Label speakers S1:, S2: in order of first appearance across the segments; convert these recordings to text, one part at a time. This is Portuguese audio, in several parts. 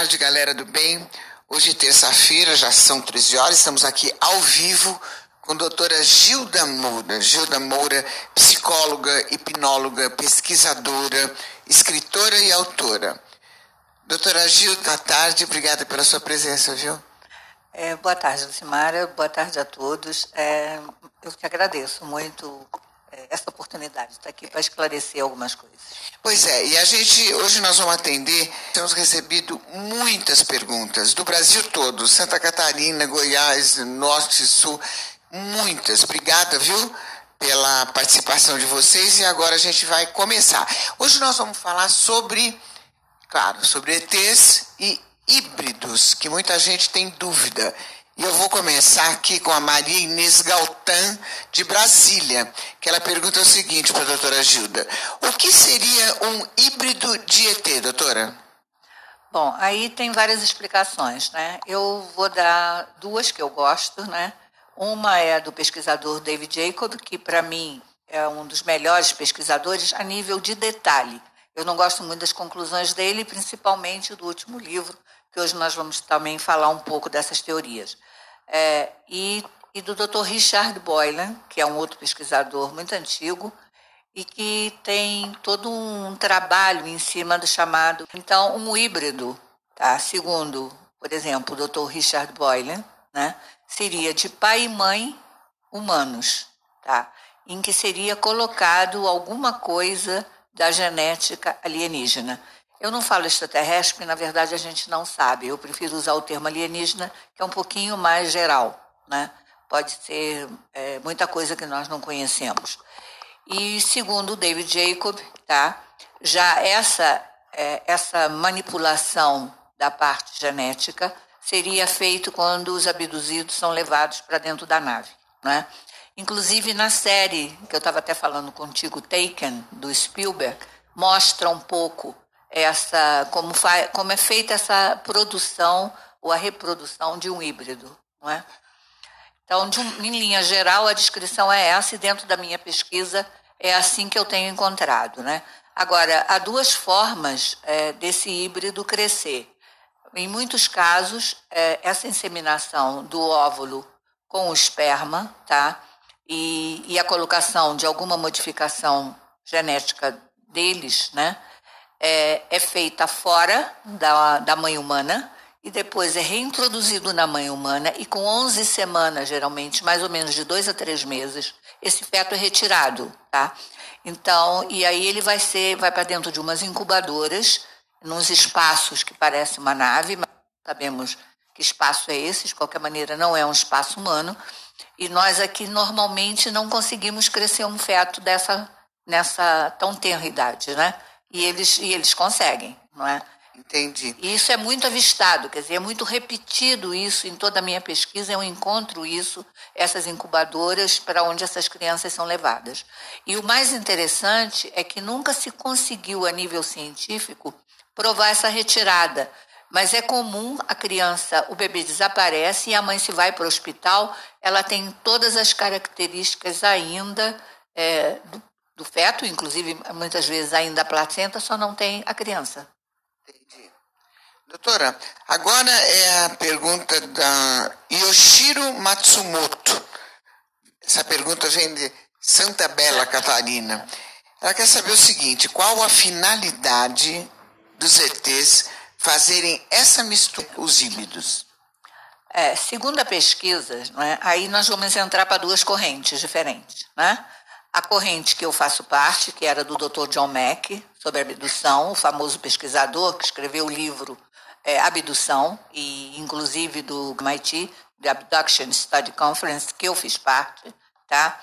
S1: tarde, galera do bem. Hoje, terça-feira, já são 13 horas, estamos aqui ao vivo com a doutora Gilda Moura. Gilda Moura, psicóloga, hipnóloga, pesquisadora, escritora e autora. Doutora Gilda, boa tarde, obrigada pela sua presença, viu?
S2: É, boa tarde, Lucimara, boa tarde a todos. É, eu te agradeço muito essa oportunidade de estar aqui para esclarecer algumas coisas.
S1: Pois é, e a gente, hoje nós vamos atender, temos recebido muitas perguntas do Brasil todo, Santa Catarina, Goiás, Norte, Sul, muitas. Obrigada, viu? Pela participação de vocês e agora a gente vai começar. Hoje nós vamos falar sobre, claro, sobre ETs e híbridos, que muita gente tem dúvida. E eu vou começar aqui com a Maria Inês Galtan, de Brasília, que ela pergunta o seguinte para a doutora Gilda: O que seria um híbrido de ET, doutora?
S2: Bom, aí tem várias explicações, né? Eu vou dar duas que eu gosto, né? Uma é do pesquisador David Jacob, que para mim é um dos melhores pesquisadores a nível de detalhe. Eu não gosto muito das conclusões dele, principalmente do último livro, que hoje nós vamos também falar um pouco dessas teorias é, e, e do Dr. Richard Boylan, que é um outro pesquisador muito antigo e que tem todo um trabalho em cima do chamado, então, um híbrido, tá? Segundo, por exemplo, o Dr. Richard Boylan, né, seria de pai e mãe humanos, tá? Em que seria colocado alguma coisa da genética alienígena. Eu não falo extraterrestre, porque na verdade a gente não sabe. Eu prefiro usar o termo alienígena, que é um pouquinho mais geral. Né? Pode ser é, muita coisa que nós não conhecemos. E segundo David Jacob, tá? já essa, é, essa manipulação da parte genética seria feito quando os abduzidos são levados para dentro da nave. Né? Inclusive na série que eu estava até falando contigo, Taken, do Spielberg, mostra um pouco essa como, fa, como é feita essa produção ou a reprodução de um híbrido, não é? Então, em linha geral, a descrição é essa e dentro da minha pesquisa é assim que eu tenho encontrado, né? Agora, há duas formas é, desse híbrido crescer. Em muitos casos, é, essa inseminação do óvulo com o esperma, tá? E, e a colocação de alguma modificação genética deles, né? É, é feita fora da, da mãe humana e depois é reintroduzido na mãe humana e com 11 semanas, geralmente, mais ou menos de dois a três meses, esse feto é retirado, tá? Então, e aí ele vai ser, vai para dentro de umas incubadoras, nos espaços que parece uma nave, mas sabemos que espaço é esse, de qualquer maneira não é um espaço humano, e nós aqui normalmente não conseguimos crescer um feto dessa nessa tão tenra idade, né? E eles, e eles conseguem, não é?
S1: Entendi.
S2: E isso é muito avistado, quer dizer, é muito repetido isso em toda a minha pesquisa, eu encontro isso, essas incubadoras para onde essas crianças são levadas. E o mais interessante é que nunca se conseguiu, a nível científico, provar essa retirada. Mas é comum a criança, o bebê desaparece e a mãe se vai para o hospital, ela tem todas as características ainda é, do do feto, inclusive muitas vezes ainda a placenta, só não tem a criança.
S1: Entendi. Doutora, agora é a pergunta da Yoshiro Matsumoto. Essa pergunta vem de Santa Bela, Catarina. Ela quer saber o seguinte: qual a finalidade dos ETs fazerem essa mistura com os híbridos?
S2: É, segundo a pesquisa, é, aí nós vamos entrar para duas correntes diferentes. Né? A corrente que eu faço parte, que era do Dr. John Mack, sobre abdução, o famoso pesquisador que escreveu o livro é, Abdução, e inclusive do MIT, The Abduction Study Conference, que eu fiz parte, tá?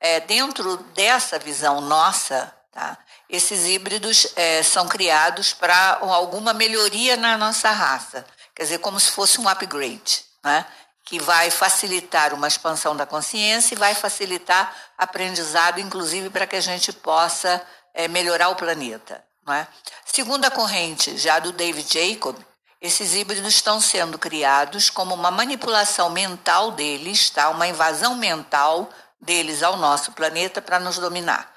S2: É, dentro dessa visão nossa, tá? esses híbridos é, são criados para alguma melhoria na nossa raça, quer dizer, como se fosse um upgrade, né? Que vai facilitar uma expansão da consciência e vai facilitar aprendizado, inclusive para que a gente possa é, melhorar o planeta. Não é? Segundo a corrente já do David Jacob, esses híbridos estão sendo criados como uma manipulação mental deles, tá? uma invasão mental deles ao nosso planeta para nos dominar.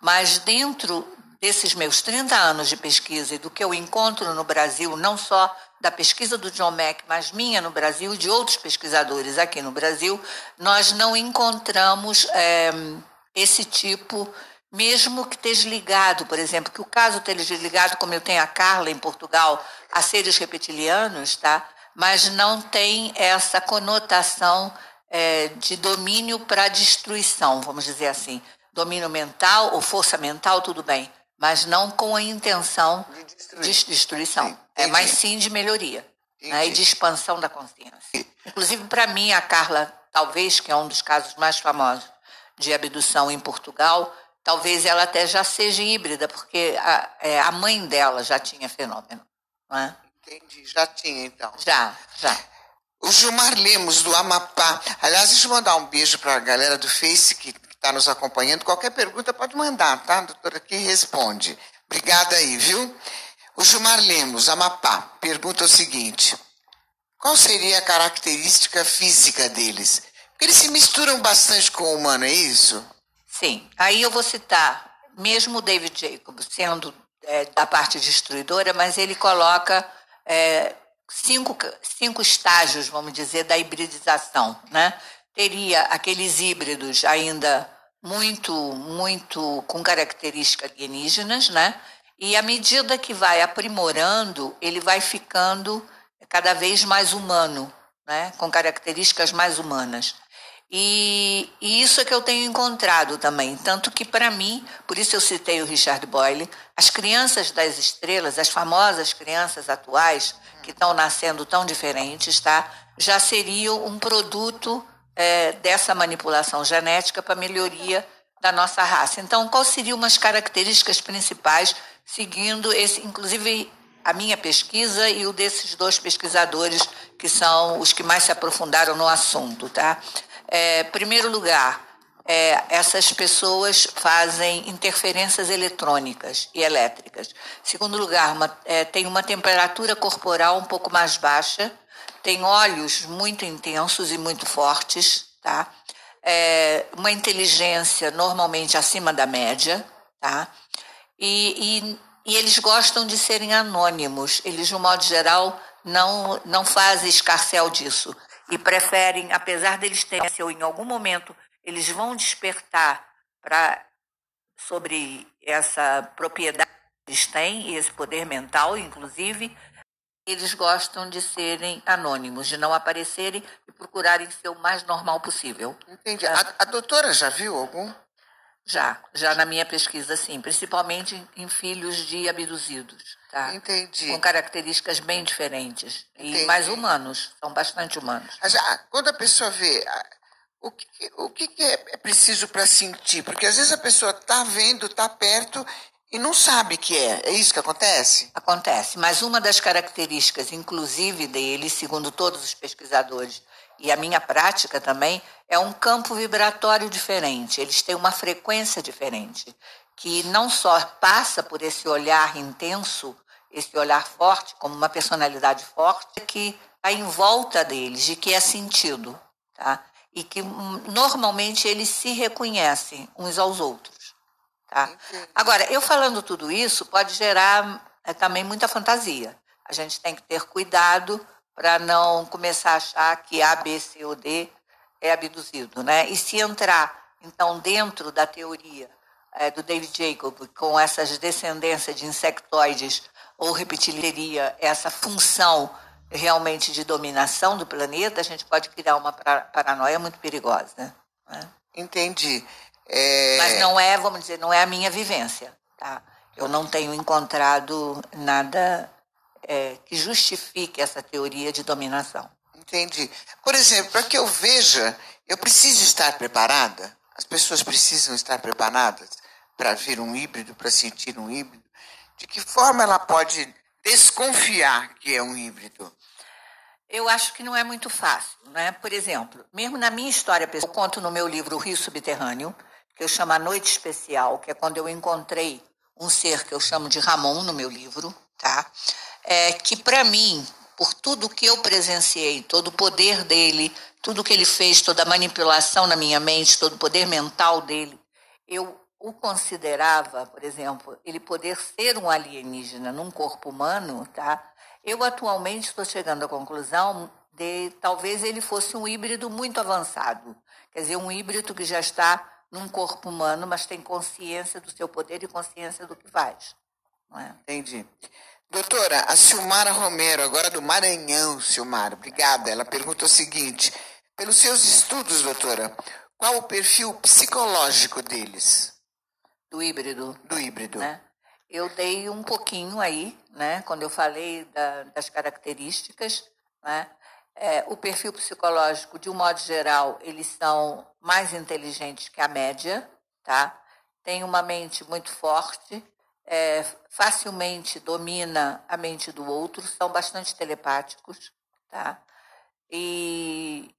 S2: Mas dentro desses meus 30 anos de pesquisa e do que eu encontro no Brasil, não só da pesquisa do John Mack, mas minha no Brasil e de outros pesquisadores aqui no Brasil, nós não encontramos é, esse tipo, mesmo que esteja ligado, por exemplo, que o caso esteja ligado, como eu tenho a Carla em Portugal, a seres reptilianos, tá? mas não tem essa conotação é, de domínio para destruição, vamos dizer assim. Domínio mental ou força mental, tudo bem, mas não com a intenção de, de destruição. Sim, é mais sim de melhoria né, e de expansão da consciência. Inclusive, para mim, a Carla, talvez, que é um dos casos mais famosos de abdução em Portugal, talvez ela até já seja híbrida, porque a, é, a mãe dela já tinha fenômeno. Não é?
S1: Entendi, já tinha então.
S2: Já, já.
S1: O Gilmar Lemos, do Amapá. Aliás, deixa eu mandar um beijo para a galera do Face que está nos acompanhando. Qualquer pergunta pode mandar, tá? Doutora aqui responde. Obrigada aí, viu? O Gilmar Lemos, Amapá, pergunta o seguinte: qual seria a característica física deles? Porque eles se misturam bastante com o humano, é isso?
S2: Sim. Aí eu vou citar, mesmo o David Jacob, sendo é, da parte destruidora, mas ele coloca é, cinco, cinco estágios, vamos dizer, da hibridização. Né? Teria aqueles híbridos ainda muito, muito com características alienígenas, né? E à medida que vai aprimorando, ele vai ficando cada vez mais humano, né? com características mais humanas. E, e, isso é que eu tenho encontrado também. Tanto que, para mim, por isso eu citei o Richard Boyle, as crianças das estrelas, as famosas crianças atuais, que estão nascendo tão diferentes, tá? já seriam um produto é, dessa manipulação genética para melhoria da nossa raça. Então, quais seriam as características principais, seguindo esse, inclusive a minha pesquisa e o desses dois pesquisadores que são os que mais se aprofundaram no assunto, tá? É, primeiro lugar, é, essas pessoas fazem interferências eletrônicas e elétricas. Segundo lugar, uma, é, tem uma temperatura corporal um pouco mais baixa, tem olhos muito intensos e muito fortes, tá? É, uma inteligência normalmente acima da média, tá? E, e, e eles gostam de serem anônimos. Eles, de um modo geral, não, não fazem escarcel disso e preferem, apesar deles terem ou em algum momento eles vão despertar para sobre essa propriedade que eles têm e esse poder mental, inclusive, eles gostam de serem anônimos, de não aparecerem e procurarem ser o mais normal possível.
S1: Entendi. A, a doutora já viu algum?
S2: Já, já na minha pesquisa, sim, principalmente em filhos de abduzidos. Tá?
S1: Entendi.
S2: Com características bem diferentes. Entendi. E mais humanos, são bastante humanos.
S1: Mas, ah, quando a pessoa vê, ah, o que, o que é preciso para sentir? Porque às vezes a pessoa está vendo, está perto e não sabe que é. É isso que acontece?
S2: Acontece. Mas uma das características, inclusive dele, segundo todos os pesquisadores, e a minha prática também, é um campo vibratório diferente. Eles têm uma frequência diferente, que não só passa por esse olhar intenso, esse olhar forte, como uma personalidade forte, que está em volta deles, de que é sentido. Tá? E que hum, normalmente eles se reconhecem uns aos outros. Tá? Agora, eu falando tudo isso pode gerar é, também muita fantasia. A gente tem que ter cuidado para não começar a achar que A, B, C ou D é abduzido, né? E se entrar, então, dentro da teoria é, do David Jacob, com essas descendências de insectoides ou reptileria, essa função realmente de dominação do planeta, a gente pode criar uma paranoia muito perigosa. Né?
S1: Entendi.
S2: É... Mas não é, vamos dizer, não é a minha vivência. Tá? Eu não tenho encontrado nada é, que justifique essa teoria de dominação.
S1: Entendi. Por exemplo, para que eu veja, eu preciso estar preparada? As pessoas precisam estar preparadas para ver um híbrido, para sentir um híbrido? De que forma ela pode desconfiar que é um híbrido?
S2: Eu acho que não é muito fácil, né? Por exemplo, mesmo na minha história pessoal, eu conto no meu livro O Rio Subterrâneo, que eu chamo A Noite Especial, que é quando eu encontrei um ser que eu chamo de Ramon no meu livro, tá? É, que para mim, por tudo que eu presenciei, todo o poder dele, tudo que ele fez, toda a manipulação na minha mente, todo o poder mental dele, eu o considerava, por exemplo, ele poder ser um alienígena num corpo humano, tá? Eu atualmente estou chegando à conclusão de talvez ele fosse um híbrido muito avançado, quer dizer, um híbrido que já está num corpo humano, mas tem consciência do seu poder e consciência do que faz.
S1: É? Entendi. Doutora, a Silmara Romero, agora do Maranhão, Silmara, obrigada. Ela pergunta o seguinte: pelos seus estudos, doutora, qual o perfil psicológico deles?
S2: Do híbrido.
S1: Do híbrido.
S2: Né? Eu dei um pouquinho aí, né, quando eu falei da, das características. Né? É, o perfil psicológico, de um modo geral, eles são mais inteligentes que a média, tá? Tem uma mente muito forte, é, facilmente domina a mente do outro, são bastante telepáticos, tá? E,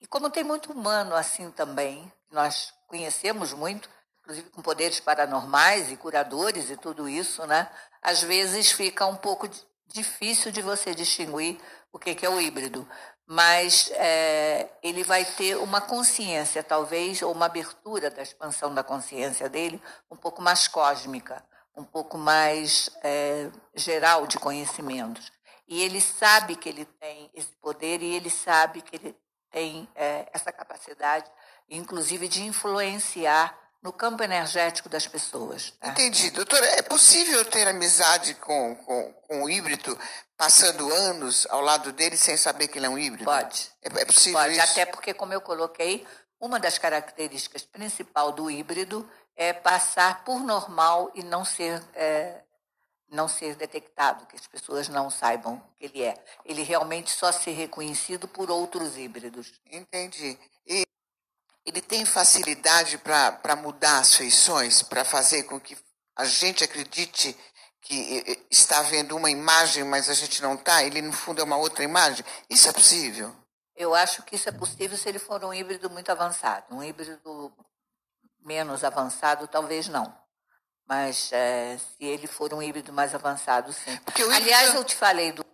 S2: e como tem muito humano assim também, nós conhecemos muito, inclusive com poderes paranormais e curadores e tudo isso, né? Às vezes fica um pouco difícil de você distinguir o que, que é o híbrido, mas é, ele vai ter uma consciência, talvez, ou uma abertura da expansão da consciência dele um pouco mais cósmica, um pouco mais é, geral de conhecimentos. E ele sabe que ele tem esse poder e ele sabe que ele tem é, essa capacidade, inclusive, de influenciar no campo energético das pessoas.
S1: Tá? Entendi. Doutora, é possível ter amizade com, com, com o híbrido passando anos ao lado dele sem saber que ele é um híbrido?
S2: Pode.
S1: É, é possível
S2: Pode,
S1: isso?
S2: até porque, como eu coloquei, uma das características principal do híbrido é passar por normal e não ser é, não ser detectado, que as pessoas não saibam que ele é. Ele realmente só ser reconhecido por outros híbridos.
S1: Entendi. E ele tem facilidade para mudar as feições, para fazer com que a gente acredite que está vendo uma imagem, mas a gente não está, ele no fundo é uma outra imagem. Isso é possível?
S2: Eu acho que isso é possível se ele for um híbrido muito avançado. Um híbrido menos avançado, talvez não. Mas é, se ele for um híbrido mais avançado, sim. Aliás, eu te falei do,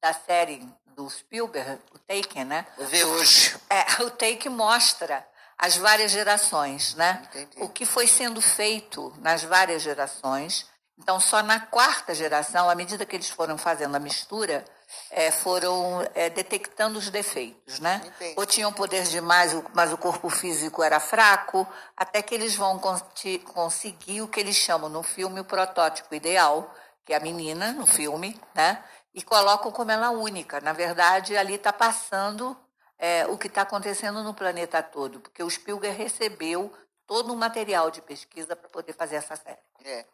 S2: da série do Spielberg, o Taken, né?
S1: Vou ver hoje.
S2: É, o Taken mostra as várias gerações, né? Entendi. O que foi sendo feito nas várias gerações. Então, só na quarta geração, à medida que eles foram fazendo a mistura, é, foram é, detectando os defeitos, né? Entendi. Ou tinham poder demais, mas o corpo físico era fraco, até que eles vão conseguir o que eles chamam no filme o protótipo ideal, que é a menina no filme, né? E colocam como ela única. Na verdade, ali está passando é, o que está acontecendo no planeta todo, porque o Spielberg recebeu todo um material de pesquisa para poder fazer essa série.
S1: É.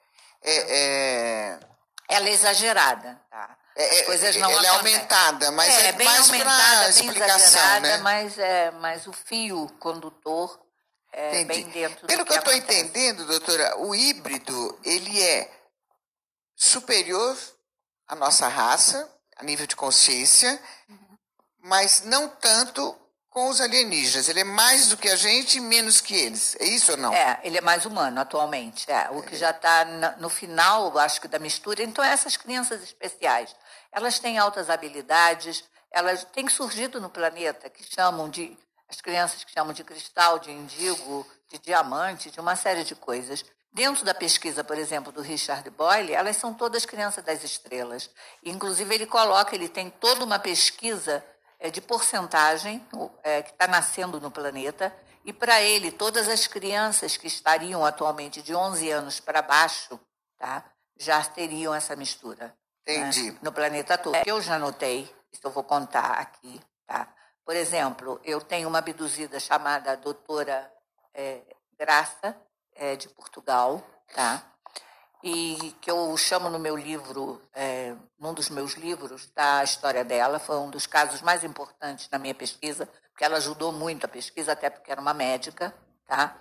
S1: É, é...
S2: Ela é exagerada, tá?
S1: É, As coisas não ela é aumentada, mas é, é bem mais aumentada, exagerada, né?
S2: mas, é, mas o fio condutor é Entendi. bem dentro
S1: Pelo
S2: que,
S1: que
S2: eu estou
S1: entendendo, doutora, o híbrido ele é superior à nossa raça, a nível de consciência, uhum. Mas não tanto com os alienígenas. Ele é mais do que a gente e menos que eles. É isso ou não?
S2: É, ele é mais humano atualmente. É, o que já está no final, acho que, da mistura. Então, essas crianças especiais, elas têm altas habilidades, elas têm surgido no planeta, que chamam de. As crianças que chamam de cristal, de indigo, de diamante, de uma série de coisas. Dentro da pesquisa, por exemplo, do Richard Boyle, elas são todas crianças das estrelas. Inclusive, ele coloca, ele tem toda uma pesquisa é, de porcentagem é, que está nascendo no planeta, e para ele, todas as crianças que estariam atualmente de 11 anos para baixo, tá, já teriam essa mistura.
S1: Né, Entendi.
S2: Né, no planeta todo. Eu já notei, isso eu vou contar aqui. Tá? Por exemplo, eu tenho uma abduzida chamada doutora é, Graça, é, de Portugal, tá? e que eu chamo no meu livro, é, num dos meus livros, da tá, história dela. Foi um dos casos mais importantes na minha pesquisa, porque ela ajudou muito a pesquisa, até porque era uma médica. Tá?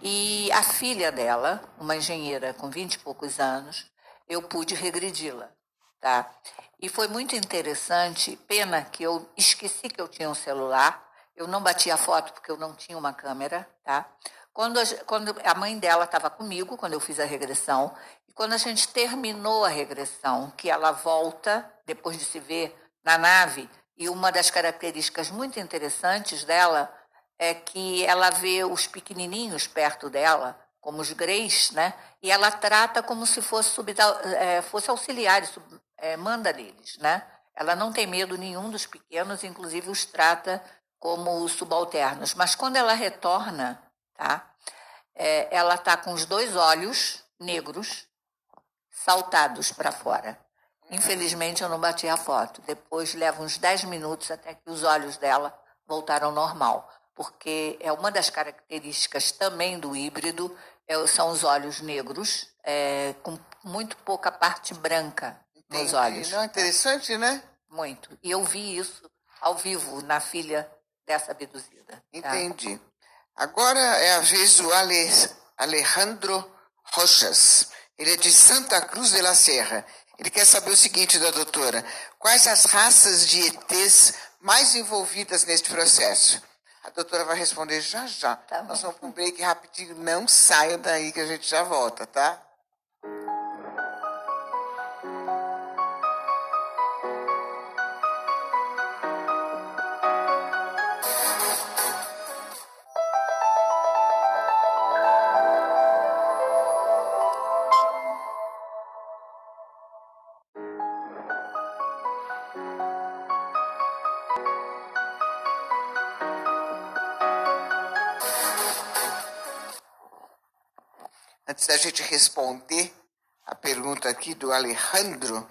S2: E a filha dela, uma engenheira com vinte e poucos anos, eu pude regredi-la. Tá? E foi muito interessante, pena que eu esqueci que eu tinha um celular, eu não bati a foto porque eu não tinha uma câmera, tá? Quando a, quando a mãe dela estava comigo, quando eu fiz a regressão, e quando a gente terminou a regressão, que ela volta, depois de se ver na nave, e uma das características muito interessantes dela é que ela vê os pequenininhos perto dela, como os greys, né? e ela trata como se fosse, é, fosse auxiliares, é, manda neles, né? Ela não tem medo nenhum dos pequenos, inclusive os trata como subalternos. Mas quando ela retorna, tá? É, ela está com os dois olhos negros saltados para fora. Infelizmente, eu não bati a foto. Depois leva uns 10 minutos até que os olhos dela voltaram ao normal, porque é uma das características também do híbrido, é, são os olhos negros, é, com muito pouca parte branca Entendi. nos olhos.
S1: Não, é interessante, né?
S2: Muito. E eu vi isso ao vivo na filha dessa abduzida. Tá?
S1: Entendi. Tá? Agora é a vez do Ale, Alejandro Rochas. Ele é de Santa Cruz de la Serra. Ele quer saber o seguinte da doutora: quais as raças de ETs mais envolvidas neste processo? A doutora vai responder já já. Tá Nós vamos para um break rapidinho. Não saia daí que a gente já volta, tá? Antes da gente responder a pergunta aqui do Alejandro,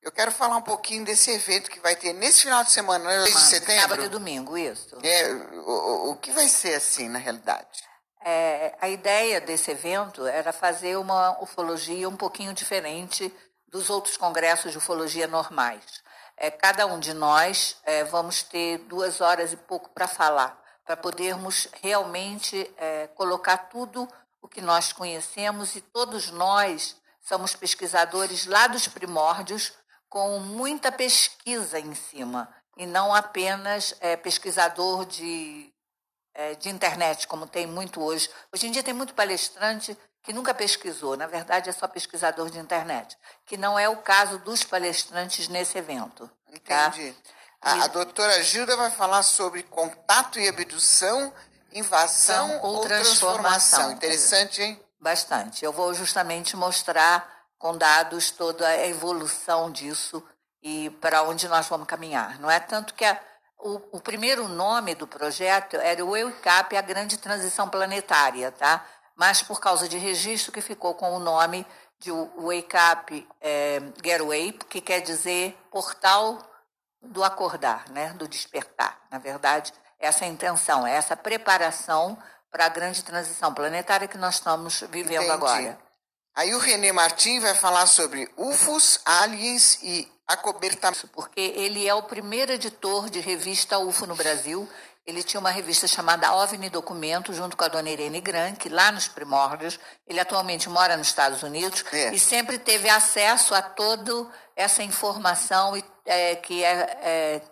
S1: eu quero falar um pouquinho desse evento que vai ter nesse final de semana, 2 né, de setembro.
S2: Sábado e domingo, isso.
S1: É, o, o que vai ser assim, na realidade?
S2: É, a ideia desse evento era fazer uma ufologia um pouquinho diferente dos outros congressos de ufologia normais. É, cada um de nós é, vamos ter duas horas e pouco para falar, para podermos realmente é, colocar tudo o que nós conhecemos e todos nós somos pesquisadores lá dos primórdios, com muita pesquisa em cima, e não apenas é, pesquisador de, é, de internet, como tem muito hoje. Hoje em dia tem muito palestrante que nunca pesquisou, na verdade é só pesquisador de internet, que não é o caso dos palestrantes nesse evento.
S1: Tá? Entendi. Tá? A, a doutora Gilda vai falar sobre contato e abdução Invasão ou, ou transformação. transformação. Interessante, hein?
S2: Bastante. Eu vou justamente mostrar com dados toda a evolução disso e para onde nós vamos caminhar. Não é tanto que a, o, o, primeiro nome do projeto era o EUCAP, a Grande Transição Planetária, tá? Mas por causa de registro que ficou com o nome de Wake Up é, Getaway, que quer dizer portal do acordar, né? do despertar. Na verdade, essa intenção, essa preparação para a grande transição planetária que nós estamos vivendo Entendi. agora.
S1: Aí o René Martin vai falar sobre UFOs, aliens e acobertamento.
S2: Porque ele é o primeiro editor de revista UFO no Brasil. Ele tinha uma revista chamada OVNI Documento, junto com a dona Irene Gran, que lá nos primórdios, ele atualmente mora nos Estados Unidos, é. e sempre teve acesso a toda essa informação é, que é, é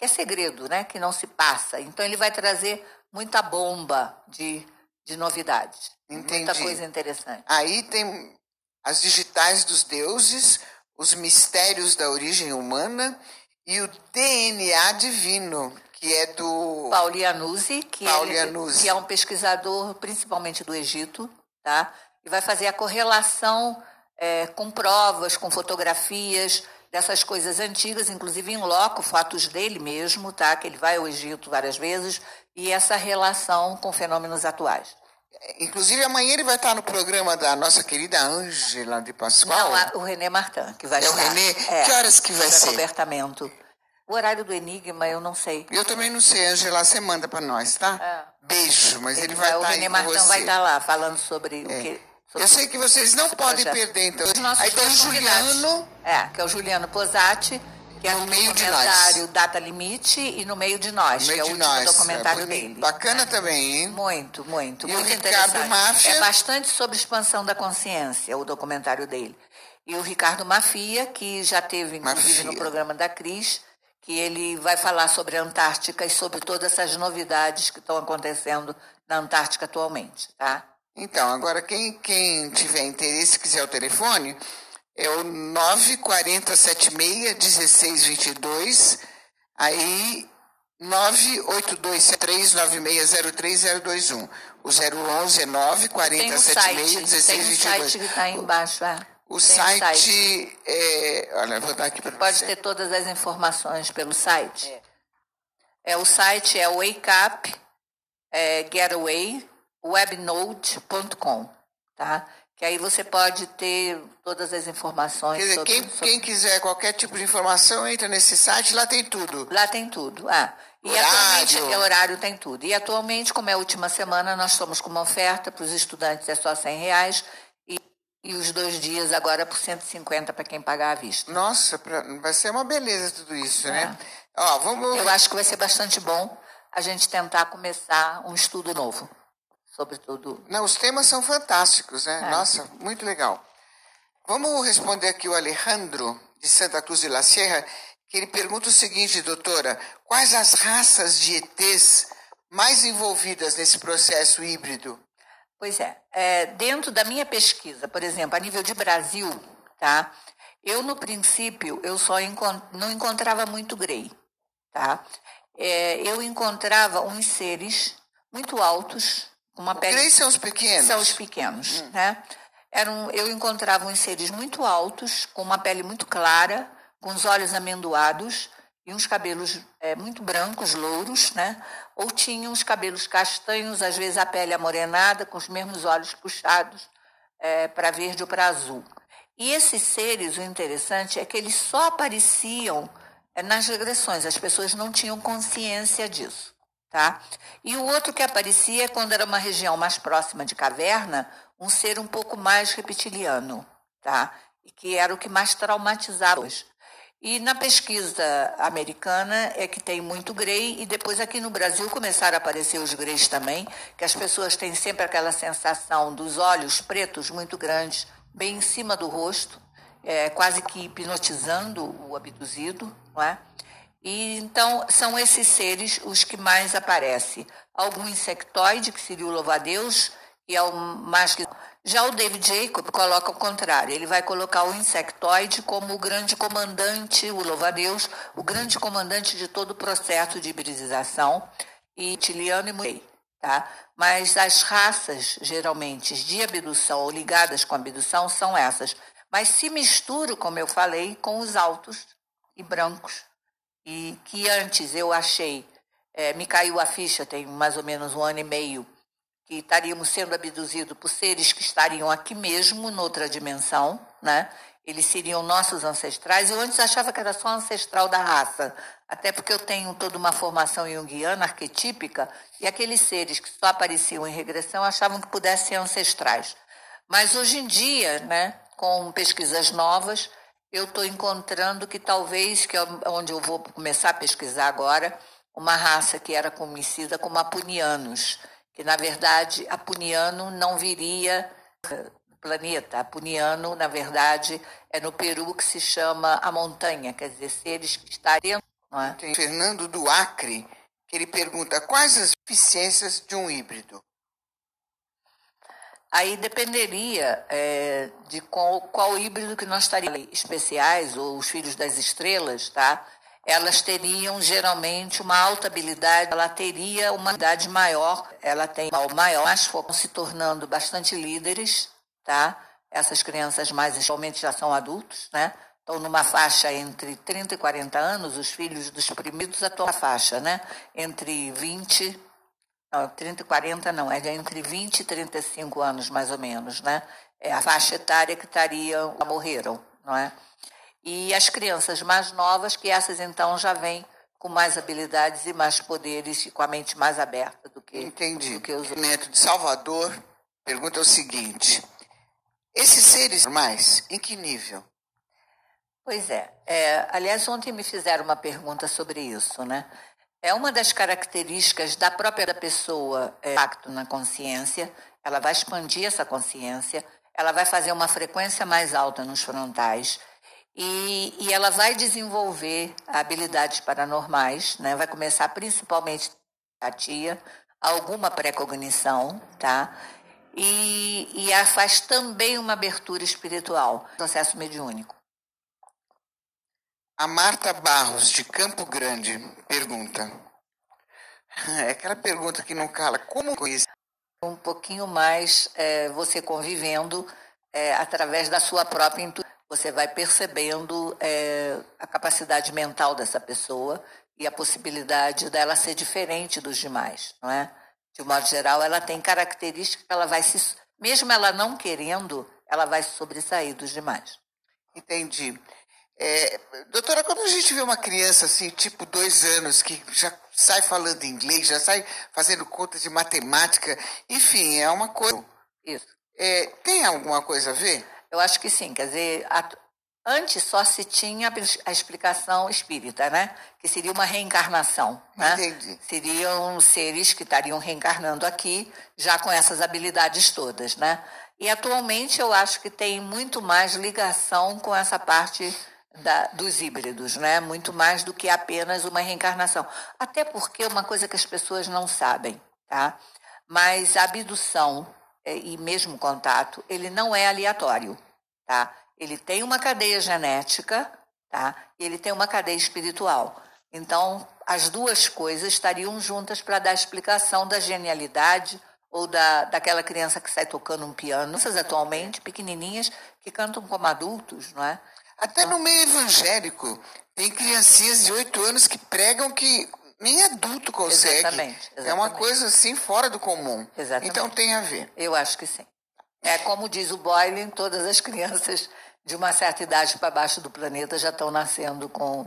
S2: que é segredo, né? que não se passa. Então, ele vai trazer muita bomba de, de novidades. Entendi. Muita coisa interessante.
S1: Aí tem as digitais dos deuses, os mistérios da origem humana e o DNA divino, que é do
S2: Paulianuzzi, que, que é um pesquisador principalmente do Egito, tá? E vai fazer a correlação é, com provas, com fotografias dessas coisas antigas, inclusive em loco, fatos dele mesmo, tá? que ele vai ao Egito várias vezes, e essa relação com fenômenos atuais.
S1: Inclusive, amanhã ele vai estar no programa da nossa querida Ângela de Pascoal.
S2: Não, o René Martin, que vai
S1: é
S2: estar.
S1: É o René? É, que horas que vai ser?
S2: Cobertamento. O horário do Enigma, eu não sei.
S1: Eu também não sei, Angela, você manda para nós, tá? É. Beijo, mas ele, ele vai, vai estar O René Martin
S2: vai estar lá, falando sobre é. o que
S1: eu sei que vocês não podem projeto. perder, então. Aí tem o Juliano.
S2: É, que é o Juliano Posati, que é no meio de nós. Data Limite e No Meio de Nós, meio que é o último nós. documentário é dele.
S1: Bacana é. também, hein?
S2: Muito, muito,
S1: e
S2: muito
S1: o Ricardo Máfia.
S2: É bastante sobre expansão da consciência, o documentário dele. E o Ricardo Mafia, que já teve, inclusive, Mafia. no programa da Cris, que ele vai falar sobre a Antártica e sobre todas essas novidades que estão acontecendo na Antártica atualmente, tá?
S1: Então, agora quem, quem tiver interesse, quiser o telefone, é o 94076-1622, aí 982739603 O 011 é 94076-1622.
S2: Tem um site que está aí embaixo, é.
S1: O site, site, é, olha, vou dar aqui para
S2: Pode ter todas as informações pelo site. É, é o site é wakeup é, getaway webnode.com, tá? Que aí você pode ter todas as informações.
S1: Quer dizer, sobre, quem, sobre... quem, quiser qualquer tipo de informação entra nesse site, lá tem tudo.
S2: Lá tem tudo, ah. E horário. atualmente, é, horário tem tudo. E atualmente, como é a última semana, nós estamos com uma oferta para os estudantes, é só 100 reais. E os dois dias agora por 150 para quem pagar à vista.
S1: Nossa, pra, vai ser uma beleza tudo isso, é. né? Ó, vamos...
S2: Eu acho que vai ser bastante bom a gente tentar começar um estudo novo sobre tudo.
S1: Não, os temas são fantásticos, né? É. Nossa, muito legal. Vamos responder aqui o Alejandro, de Santa Cruz de la Sierra, que ele pergunta o seguinte, doutora: quais as raças de ETs mais envolvidas nesse processo híbrido?
S2: Pois é, é, dentro da minha pesquisa, por exemplo, a nível de Brasil, tá? Eu no princípio eu só encont não encontrava muito grey, tá? É, eu encontrava uns seres muito altos, uma pele.
S1: Grey são os pequenos.
S2: São os pequenos, hum. né? Eram, eu encontrava uns seres muito altos, com uma pele muito clara, com os olhos amendoados e uns cabelos é, muito brancos, louros, né? ou tinham os cabelos castanhos, às vezes a pele amorenada, com os mesmos olhos puxados é, para verde ou para azul. E esses seres, o interessante é que eles só apareciam é, nas regressões, as pessoas não tinham consciência disso. Tá? E o outro que aparecia, quando era uma região mais próxima de caverna, um ser um pouco mais reptiliano, tá? e que era o que mais traumatizava os. E na pesquisa americana é que tem muito grey, e depois aqui no Brasil começaram a aparecer os greys também, que as pessoas têm sempre aquela sensação dos olhos pretos muito grandes, bem em cima do rosto, é, quase que hipnotizando o abduzido, não é? E então são esses seres os que mais aparecem. Algum insectoide, que seria o louva-a-Deus, e é o mais que já o David Jacob coloca o contrário. Ele vai colocar o insectoide como o grande comandante, o louva-a-Deus, o grande comandante de todo o processo de hibridização, e Tiliano e Murray. Tá? Mas as raças, geralmente, de abdução ou ligadas com abdução são essas. Mas se misturam, como eu falei, com os altos e brancos. E que antes eu achei, é, me caiu a ficha, tem mais ou menos um ano e meio, que estaríamos sendo abduzidos por seres que estariam aqui mesmo, noutra dimensão, né? Eles seriam nossos ancestrais. Eu antes achava que era só ancestral da raça, até porque eu tenho toda uma formação junguiana, arquetípica, e aqueles seres que só apareciam em regressão achavam que pudessem ser ancestrais. Mas hoje em dia, né, com pesquisas novas, eu estou encontrando que talvez, que é onde eu vou começar a pesquisar agora, uma raça que era conhecida como apunianos, que na verdade Apuniano não viria do planeta. Apuniano, na verdade, é no Peru que se chama a montanha, quer dizer, seres que estariam. É?
S1: Fernando do Acre, que ele pergunta quais as eficiências de um híbrido.
S2: Aí dependeria é, de qual, qual híbrido que nós estaríamos especiais, ou os filhos das estrelas, tá? elas teriam geralmente uma alta habilidade, ela teria uma idade maior, ela tem o maior, mas foram se tornando bastante líderes, tá? Essas crianças mais atualmente já são adultos, né? Estão numa faixa entre 30 e 40 anos, os filhos dos primeiros atuam na faixa, né? Entre 20, não, 30 e 40 não, é entre 20 e 35 anos mais ou menos, né? É a faixa etária que estariam, morreram, não é? E as crianças mais novas, que essas então já vêm com mais habilidades e mais poderes e com a mente mais aberta do que,
S1: Entendi.
S2: Do que os
S1: outros. Neto de Salvador pergunta o seguinte: esses seres normais, em que nível?
S2: Pois é, é. Aliás, ontem me fizeram uma pergunta sobre isso, né? É uma das características da própria pessoa, é, impacto na consciência. Ela vai expandir essa consciência, ela vai fazer uma frequência mais alta nos frontais e, e ela vai desenvolver habilidades paranormais, né? vai começar principalmente a tia, alguma pré-cognição, tá? E, e faz também uma abertura espiritual, processo mediúnico.
S1: A Marta Barros, de Campo Grande, pergunta. É aquela pergunta que não cala. Como conhecer?
S2: Um pouquinho mais é, você convivendo é, através da sua própria intuição. Você vai percebendo é, a capacidade mental dessa pessoa e a possibilidade dela ser diferente dos demais, não é? De um modo geral, ela tem características que ela vai se, mesmo ela não querendo, ela vai sobressair dos demais.
S1: Entendi. É, doutora, quando a gente vê uma criança assim, tipo dois anos, que já sai falando inglês, já sai fazendo contas de matemática, enfim, é uma coisa.
S2: Isso.
S1: É, tem alguma coisa a ver?
S2: Eu acho que sim. Quer dizer, a, antes só se tinha a explicação espírita, né? Que seria uma reencarnação. Né?
S1: Entendi.
S2: Seriam seres que estariam reencarnando aqui, já com essas habilidades todas, né? E atualmente eu acho que tem muito mais ligação com essa parte da, dos híbridos, né? Muito mais do que apenas uma reencarnação. Até porque é uma coisa que as pessoas não sabem, tá? Mas a abdução é, e mesmo contato, ele não é aleatório, tá? Ele tem uma cadeia genética, tá? E ele tem uma cadeia espiritual. Então, as duas coisas estariam juntas para dar explicação da genialidade ou da, daquela criança que sai tocando um piano. Essas atualmente, pequenininhas, que cantam como adultos, não é?
S1: Até no meio evangélico, tem criancinhas de oito anos que pregam que nem adulto consegue.
S2: Exatamente, exatamente.
S1: É uma coisa assim fora do comum.
S2: Exatamente.
S1: Então tem a ver.
S2: Eu acho que sim. É como diz o Boyle, todas as crianças de uma certa idade para baixo do planeta já estão nascendo com,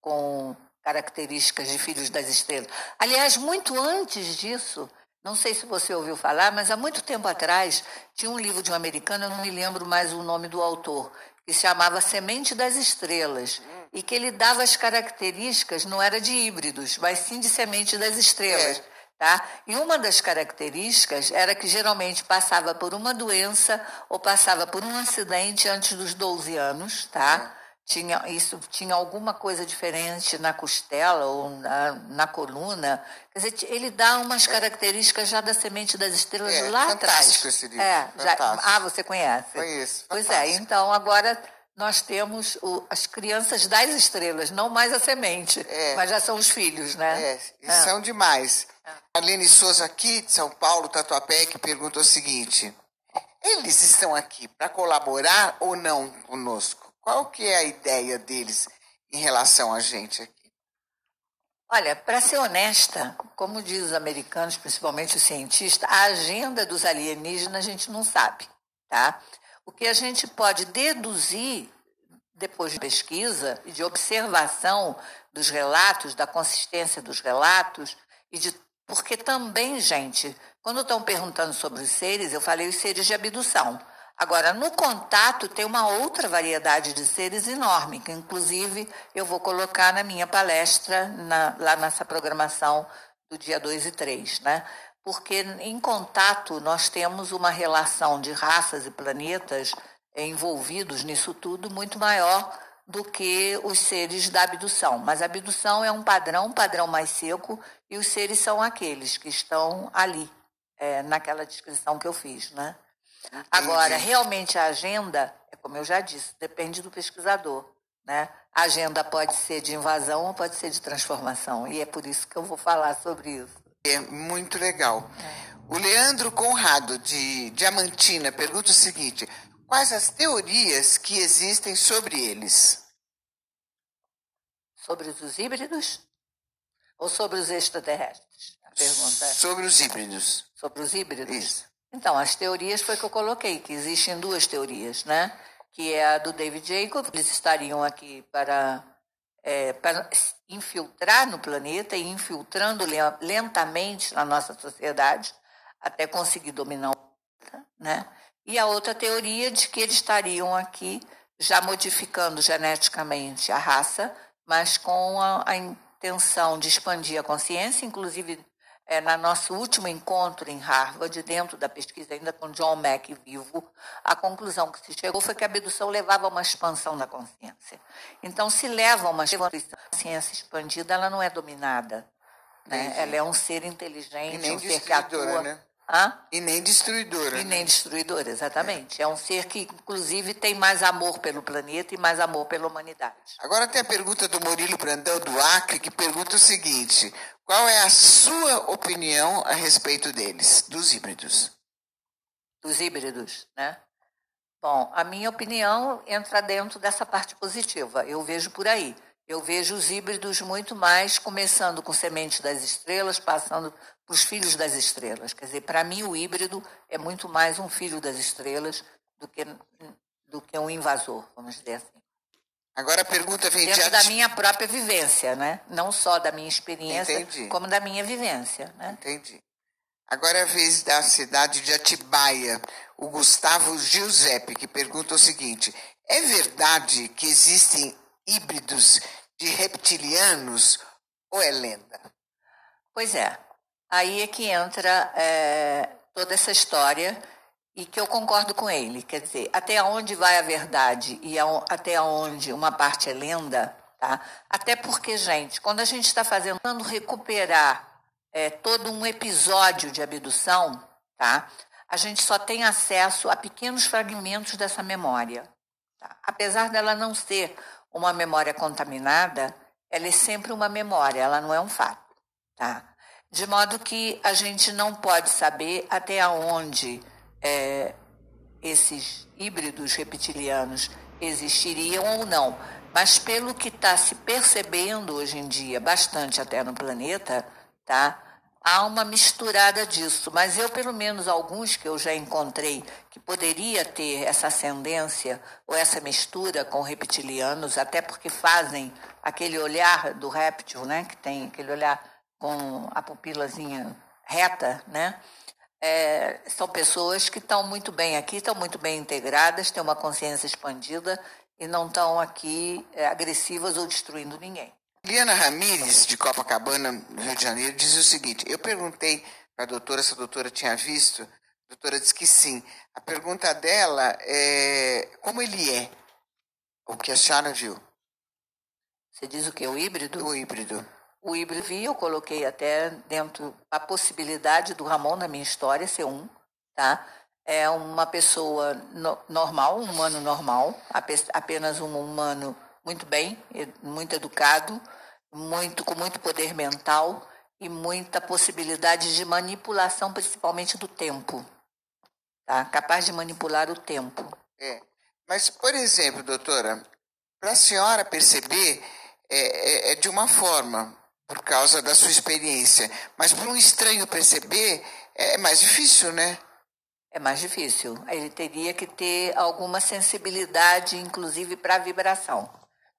S2: com características de filhos das estrelas. Aliás, muito antes disso, não sei se você ouviu falar, mas há muito tempo atrás tinha um livro de um americano, eu não me lembro mais o nome do autor, que se chamava Semente das Estrelas e que ele dava as características, não era de híbridos, mas sim de semente das estrelas. É. Tá? E uma das características era que geralmente passava por uma doença ou passava por um acidente antes dos 12 anos, tá? É. Tinha, isso tinha alguma coisa diferente na costela ou na, na coluna. Quer dizer, ele dá umas características já da semente das estrelas
S1: é,
S2: lá atrás.
S1: Esse livro.
S2: É, já, ah, você conhece?
S1: Conheço.
S2: Pois é, então agora nós temos o, as crianças das estrelas, não mais a semente, é. mas já são os filhos, né?
S1: É, e é. são demais. É. Aline Souza aqui, de São Paulo, Tatuapé, que pergunta o seguinte, eles estão aqui para colaborar ou não conosco? Qual que é a ideia deles em relação a gente aqui?
S2: Olha, para ser honesta, como diz os americanos, principalmente os cientistas, a agenda dos alienígenas a gente não sabe, tá? O que a gente pode deduzir depois de pesquisa e de observação dos relatos, da consistência dos relatos e de porque também, gente, quando estão perguntando sobre os seres, eu falei os seres de abdução. Agora, no contato tem uma outra variedade de seres enorme, que inclusive eu vou colocar na minha palestra, na, lá nessa programação do dia 2 e 3, né? porque em contato nós temos uma relação de raças e planetas envolvidos nisso tudo muito maior do que os seres da abdução. Mas a abdução é um padrão, um padrão mais seco, e os seres são aqueles que estão ali, é, naquela descrição que eu fiz. Né? Agora, realmente a agenda, é como eu já disse, depende do pesquisador. Né? A agenda pode ser de invasão ou pode ser de transformação, e é por isso que eu vou falar sobre isso.
S1: É muito legal. O Leandro Conrado, de Diamantina, pergunta o seguinte: quais as teorias que existem sobre eles?
S2: Sobre os híbridos? Ou sobre os extraterrestres? A pergunta é.
S1: Sobre os híbridos.
S2: Sobre os híbridos?
S1: Isso.
S2: Então, as teorias foi que eu coloquei, que existem duas teorias, né? Que é a do David Jacob, eles estariam aqui para é, para infiltrar no planeta e infiltrando lentamente na nossa sociedade até conseguir dominar o planeta, né? E a outra teoria de que eles estariam aqui já modificando geneticamente a raça, mas com a, a intenção de expandir a consciência, inclusive é, no nosso último encontro em Harvard, dentro da pesquisa ainda com John Mack vivo, a conclusão que se chegou foi que a abdução levava a uma expansão da consciência. Então, se leva a uma consciência expandida, ela não é dominada. Né? Ela é um ser inteligente, um ser que atua. Né?
S1: Hã? E nem destruidora.
S2: E né? nem destruidora, exatamente. É. é. um ser que, inclusive, tem mais amor pelo planeta e mais amor pela humanidade.
S1: Agora tem a pergunta do Murilo Brandão, do Acre, que pergunta o seguinte: qual é a sua opinião a respeito deles, dos híbridos?
S2: Dos híbridos, né? Bom, a minha opinião entra dentro dessa parte positiva. Eu vejo por aí. Eu vejo os híbridos muito mais começando com sementes das estrelas, passando os filhos das estrelas. Quer dizer, para mim o híbrido é muito mais um filho das estrelas do que, do que um invasor, vamos dizer assim.
S1: Agora a pergunta vem
S2: Dentro
S1: de
S2: da minha própria vivência, né? Não só da minha experiência,
S1: Entendi.
S2: como da minha vivência, né?
S1: Entendi. Agora é a vez da cidade de Atibaia, o Gustavo Giuseppe, que pergunta o seguinte: é verdade que existem híbridos de reptilianos ou é lenda?
S2: Pois é. Aí é que entra é, toda essa história e que eu concordo com ele. Quer dizer, até onde vai a verdade e até onde uma parte é lenda, tá? Até porque, gente, quando a gente está fazendo, recuperar é, todo um episódio de abdução, tá? A gente só tem acesso a pequenos fragmentos dessa memória. Tá? Apesar dela não ser uma memória contaminada, ela é sempre uma memória, ela não é um fato, tá? De modo que a gente não pode saber até onde é, esses híbridos reptilianos existiriam ou não. Mas pelo que está se percebendo hoje em dia, bastante até no planeta, tá? Há uma misturada disso, mas eu, pelo menos alguns que eu já encontrei que poderia ter essa ascendência ou essa mistura com reptilianos, até porque fazem aquele olhar do réptil, né, que tem aquele olhar com a pupilazinha reta, né? É, são pessoas que estão muito bem aqui, estão muito bem integradas, têm uma consciência expandida e não estão aqui é, agressivas ou destruindo ninguém.
S1: Liana Ramires, de Copacabana, no Rio de Janeiro, diz o seguinte: eu perguntei para a doutora se a doutora tinha visto, a doutora disse que sim. A pergunta dela é como ele é, o que a senhora viu.
S2: Você diz o que? O híbrido?
S1: O híbrido.
S2: O híbrido eu coloquei até dentro a possibilidade do Ramon na minha história ser um, tá? É uma pessoa no, normal, um humano normal, apenas um humano muito bem, muito educado, muito com muito poder mental e muita possibilidade de manipulação, principalmente do tempo. Tá? Capaz de manipular o tempo.
S1: É. Mas, por exemplo, doutora, para a senhora perceber é, é, é, de uma forma, por causa da sua experiência, mas para um estranho perceber é mais difícil, né?
S2: É mais difícil. Ele teria que ter alguma sensibilidade, inclusive para a vibração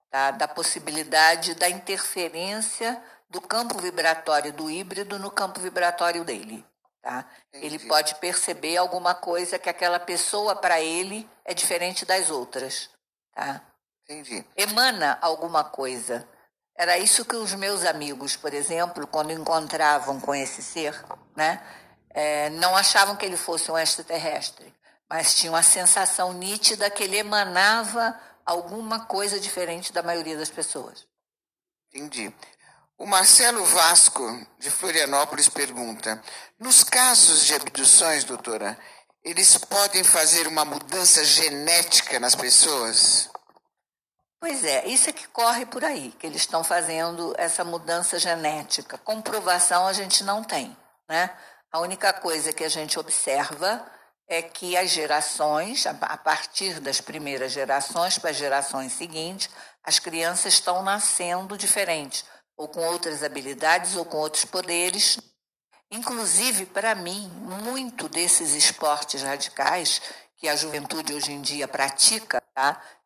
S2: tá? da possibilidade da interferência do campo vibratório do híbrido no campo vibratório dele. Tá? Ele pode perceber alguma coisa que aquela pessoa, para ele, é diferente das outras. Tá?
S1: Entendi.
S2: Emana alguma coisa. Era isso que os meus amigos, por exemplo, quando encontravam com esse ser, né, é, não achavam que ele fosse um extraterrestre, mas tinham a sensação nítida que ele emanava alguma coisa diferente da maioria das pessoas.
S1: Entendi. O Marcelo Vasco, de Florianópolis, pergunta: nos casos de abduções, doutora, eles podem fazer uma mudança genética nas pessoas?
S2: Pois é, isso é que corre por aí, que eles estão fazendo essa mudança genética. Comprovação a gente não tem, né? A única coisa que a gente observa é que as gerações, a partir das primeiras gerações para as gerações seguintes, as crianças estão nascendo diferentes, ou com outras habilidades ou com outros poderes. Inclusive, para mim, muito desses esportes radicais que a juventude hoje em dia pratica?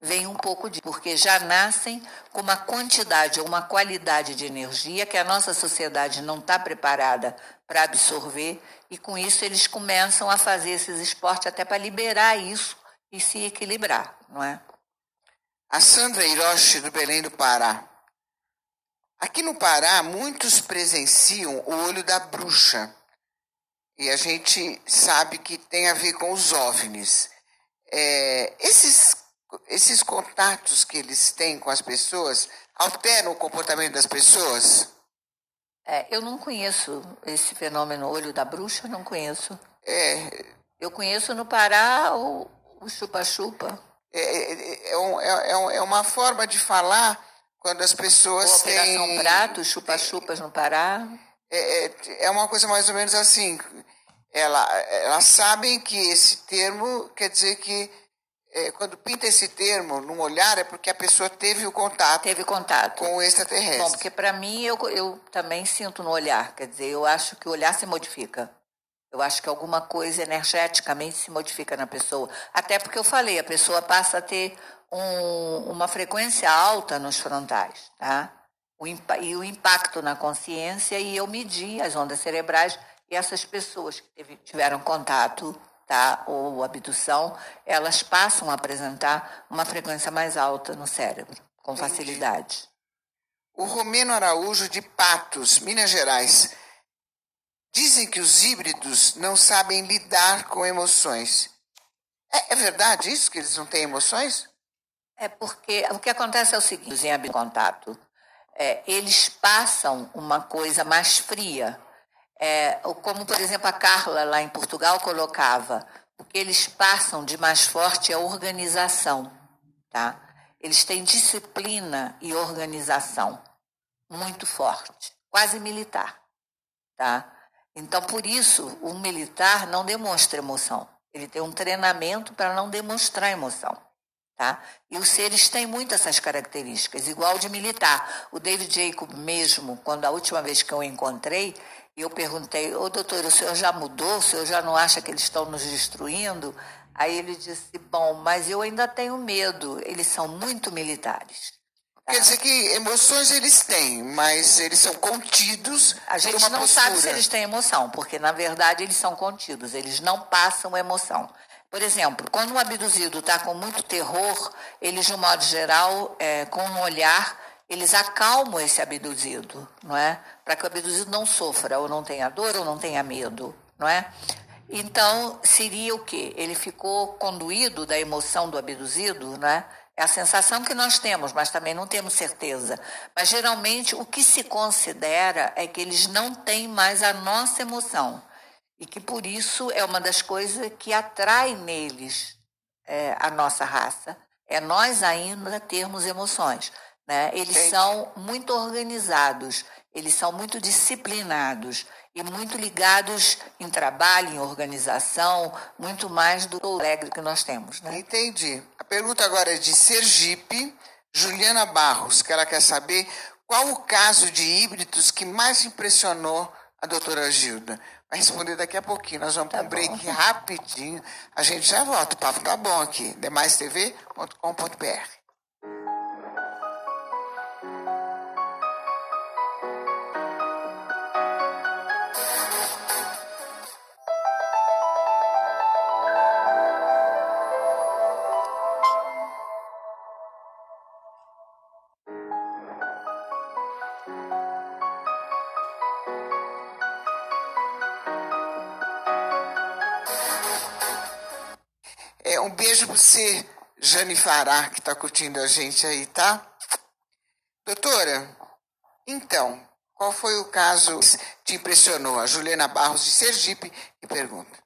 S2: Vem um pouco de porque já nascem com uma quantidade ou uma qualidade de energia que a nossa sociedade não está preparada para absorver e com isso eles começam a fazer esses esportes até para liberar isso e se equilibrar, não é?
S1: A Sandra Hiroshi, do Belém do Pará. Aqui no Pará, muitos presenciam o olho da bruxa. E a gente sabe que tem a ver com os OVNIs. É, esses, esses contatos que eles têm com as pessoas alteram o comportamento das pessoas?
S2: É, eu não conheço esse fenômeno olho da bruxa, não conheço.
S1: É,
S2: eu conheço no Pará o, chupa-chupa.
S1: É, é, é, um, é, é uma forma de falar quando as pessoas
S2: o Operação
S1: têm...
S2: Prato, chupa-chupas no Pará.
S1: É, é, é uma coisa mais ou menos assim. Ela, elas sabem que esse termo quer dizer que é, quando pinta esse termo num olhar, é porque a pessoa teve o contato.
S2: Teve contato.
S1: Com o extraterrestre.
S2: Bom, porque para mim, eu, eu também sinto no olhar. Quer dizer, eu acho que o olhar se modifica. Eu acho que alguma coisa energeticamente se modifica na pessoa. Até porque eu falei, a pessoa passa a ter um, uma frequência alta nos frontais, tá? O, e o impacto na consciência, e eu medi as ondas cerebrais, e essas pessoas que teve, tiveram contato tá, ou abdução, elas passam a apresentar uma frequência mais alta no cérebro, com Entendi. facilidade.
S1: O Romeno Araújo, de Patos, Minas Gerais. Dizem que os híbridos não sabem lidar com emoções. É, é verdade isso, que eles não têm emoções?
S2: É porque o que acontece é o seguinte, em contato, é, eles passam uma coisa mais fria, é, como, por exemplo, a Carla, lá em Portugal, colocava, o que eles passam de mais forte é a organização. Tá? Eles têm disciplina e organização muito forte, quase militar. Tá? Então, por isso, o militar não demonstra emoção. Ele tem um treinamento para não demonstrar emoção. Tá? E os seres têm muito essas características, igual de militar. O David Jacob mesmo, quando a última vez que eu encontrei, e eu perguntei, ô doutor, o senhor já mudou? O senhor já não acha que eles estão nos destruindo? Aí ele disse, bom, mas eu ainda tenho medo, eles são muito militares.
S1: Tá? Quer dizer que emoções eles têm, mas eles são contidos.
S2: A gente não postura. sabe se eles têm emoção, porque na verdade eles são contidos, eles não passam emoção. Por exemplo, quando um abduzido está com muito terror, eles, de um modo geral, é, com um olhar, eles acalmam esse abduzido, não é? Para que o abduzido não sofra, ou não tenha dor, ou não tenha medo, não é? Então, seria o quê? Ele ficou conduído da emoção do abduzido, não é? É a sensação que nós temos, mas também não temos certeza. Mas geralmente o que se considera é que eles não têm mais a nossa emoção. E que por isso é uma das coisas que atrai neles é, a nossa raça. É nós ainda termos emoções. Né? Eles são muito organizados, eles são muito disciplinados e muito ligados em trabalho, em organização, muito mais do alegre que nós temos. Né?
S1: Entendi. A pergunta agora é de Sergipe, Juliana Barros, que ela quer saber qual o caso de híbridos que mais impressionou a doutora Gilda. Vai responder daqui a pouquinho. Nós vamos tá para um break rapidinho. A gente já volta. O papo tá bom aqui. demaistv.com.br Jane Fará, que está curtindo a gente aí, tá? Doutora, então, qual foi o caso que te impressionou? A Juliana Barros de Sergipe que pergunta.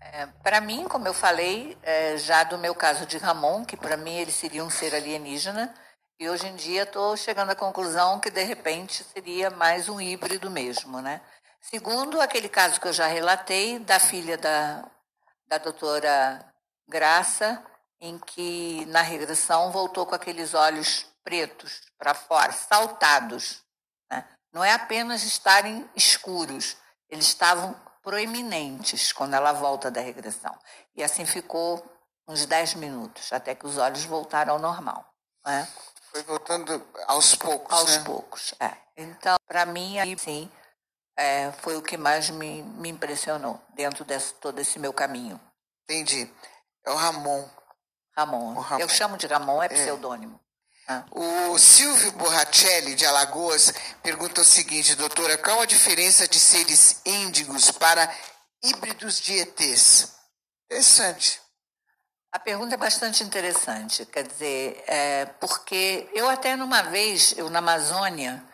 S2: É, para mim, como eu falei, é, já do meu caso de Ramon, que para mim ele seria um ser alienígena, e hoje em dia estou chegando à conclusão que de repente seria mais um híbrido mesmo, né? Segundo aquele caso que eu já relatei da filha da da doutora Graça, em que na regressão voltou com aqueles olhos pretos para fora, saltados. Né? Não é apenas estarem escuros, eles estavam proeminentes quando ela volta da regressão. E assim ficou uns 10 minutos, até que os olhos voltaram ao normal. Né?
S1: Foi voltando aos poucos.
S2: Aos
S1: né?
S2: poucos, é. Então, para mim, aí sim, é, foi o que mais me, me impressionou dentro de todo esse meu caminho.
S1: Entendi. É o Ramon.
S2: Ramon. O Ramon. Eu chamo de Ramon, é, é. pseudônimo.
S1: Ah. O Silvio Borracelli, de Alagoas, pergunta o seguinte, doutora, qual a diferença de seres índigos para híbridos de ETs? Interessante.
S2: A pergunta é bastante interessante, quer dizer, é, porque eu até numa vez, eu na Amazônia,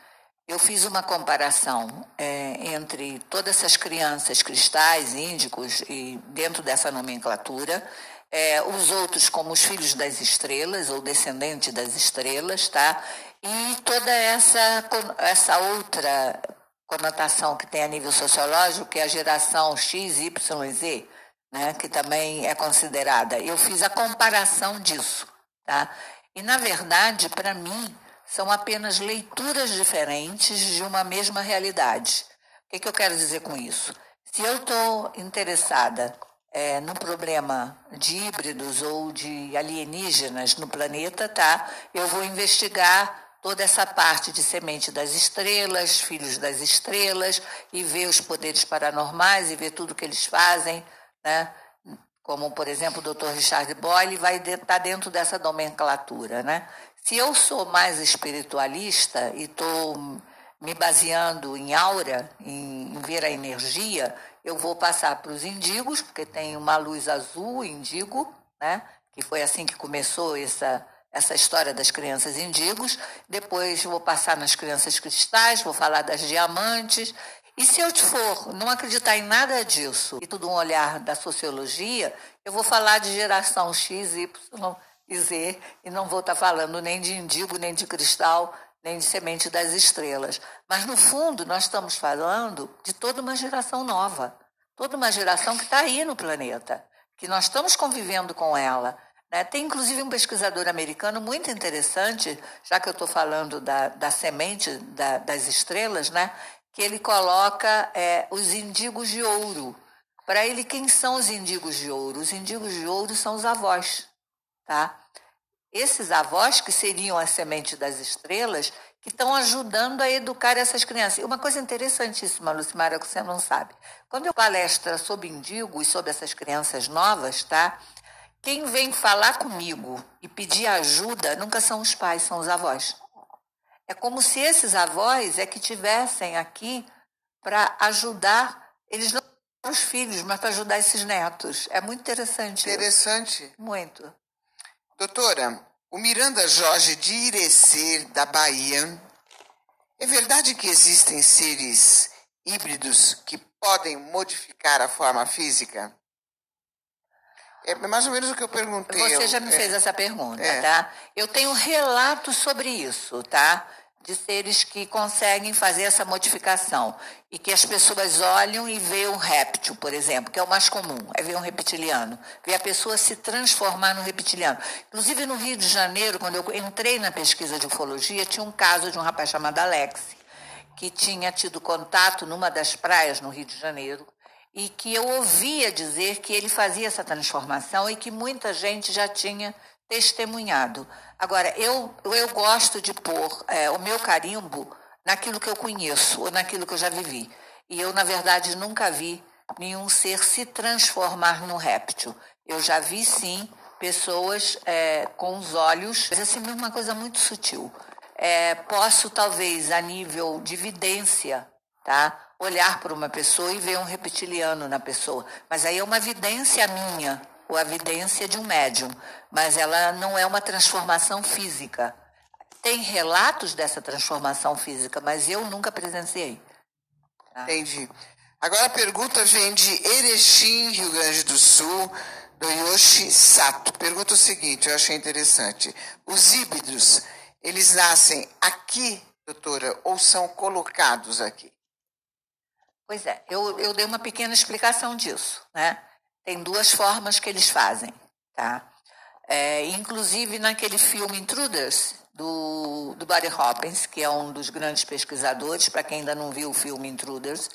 S2: eu fiz uma comparação é, entre todas essas crianças cristais, índicos, e dentro dessa nomenclatura, é, os outros como os filhos das estrelas ou descendentes das estrelas, tá? E toda essa, essa outra conotação que tem a nível sociológico, que é a geração X, Y, Z, né, que também é considerada. Eu fiz a comparação disso. Tá? E, na verdade, para mim, são apenas leituras diferentes de uma mesma realidade. O que, que eu quero dizer com isso? Se eu estou interessada é, no problema de híbridos ou de alienígenas no planeta, tá? Eu vou investigar toda essa parte de semente das estrelas, filhos das estrelas, e ver os poderes paranormais e ver tudo que eles fazem, né? Como, por exemplo, o Dr. Richard Boyle vai estar tá dentro dessa nomenclatura, né? Se eu sou mais espiritualista e estou me baseando em aura, em, em ver a energia, eu vou passar para os indigos, porque tem uma luz azul indigo, né? que foi assim que começou essa, essa história das crianças indigos. Depois vou passar nas crianças cristais, vou falar das diamantes. E se eu for não acreditar em nada disso, e tudo um olhar da sociologia, eu vou falar de geração X, Y e Z, e não vou estar falando nem de indigo, nem de cristal, nem de semente das estrelas. Mas, no fundo, nós estamos falando de toda uma geração nova, toda uma geração que está aí no planeta, que nós estamos convivendo com ela. Né? Tem, inclusive, um pesquisador americano muito interessante, já que eu estou falando da, da semente da, das estrelas, né? que ele coloca é, os indigos de ouro. Para ele, quem são os indigos de ouro? Os indigos de ouro são os avós. Tá? Esses avós, que seriam a semente das estrelas, que estão ajudando a educar essas crianças. E uma coisa interessantíssima, Lucimara, que você não sabe. Quando eu palestra sobre indigo e sobre essas crianças novas, tá? Quem vem falar comigo e pedir ajuda nunca são os pais, são os avós. É como se esses avós é que tivessem aqui para ajudar, eles não os filhos, mas para ajudar esses netos. É muito interessante.
S1: Interessante.
S2: Isso. Muito.
S1: Doutora, o Miranda Jorge de Irecer, da Bahia, é verdade que existem seres híbridos que podem modificar a forma física? É mais ou menos o que eu perguntei.
S2: Você já me é, fez essa pergunta, é. tá? Eu tenho relatos sobre isso, tá? De seres que conseguem fazer essa modificação e que as pessoas olham e veem um réptil, por exemplo, que é o mais comum, é ver um reptiliano, ver a pessoa se transformar no reptiliano. Inclusive no Rio de Janeiro, quando eu entrei na pesquisa de ufologia, tinha um caso de um rapaz chamado Alex, que tinha tido contato numa das praias no Rio de Janeiro e que eu ouvia dizer que ele fazia essa transformação e que muita gente já tinha testemunhado. Agora, eu, eu gosto de pôr é, o meu carimbo naquilo que eu conheço, ou naquilo que eu já vivi. E eu, na verdade, nunca vi nenhum ser se transformar num réptil. Eu já vi, sim, pessoas é, com os olhos, mas assim, uma coisa muito sutil. É, posso, talvez, a nível de vidência, tá? olhar para uma pessoa e ver um reptiliano na pessoa. Mas aí é uma vidência minha, ou a vidência de um médium, mas ela não é uma transformação física. Tem relatos dessa transformação física, mas eu nunca presenciei.
S1: Tá? Entendi. Agora a pergunta vem de Erechim, Rio Grande do Sul, do Yoshi Sato. Pergunta o seguinte, eu achei interessante. Os híbridos, eles nascem aqui, doutora, ou são colocados aqui?
S2: Pois é, eu, eu dei uma pequena explicação disso, né? Tem duas formas que eles fazem, tá? É, inclusive naquele filme Intruders, do, do Barry Hoppins, que é um dos grandes pesquisadores, para quem ainda não viu o filme Intruders,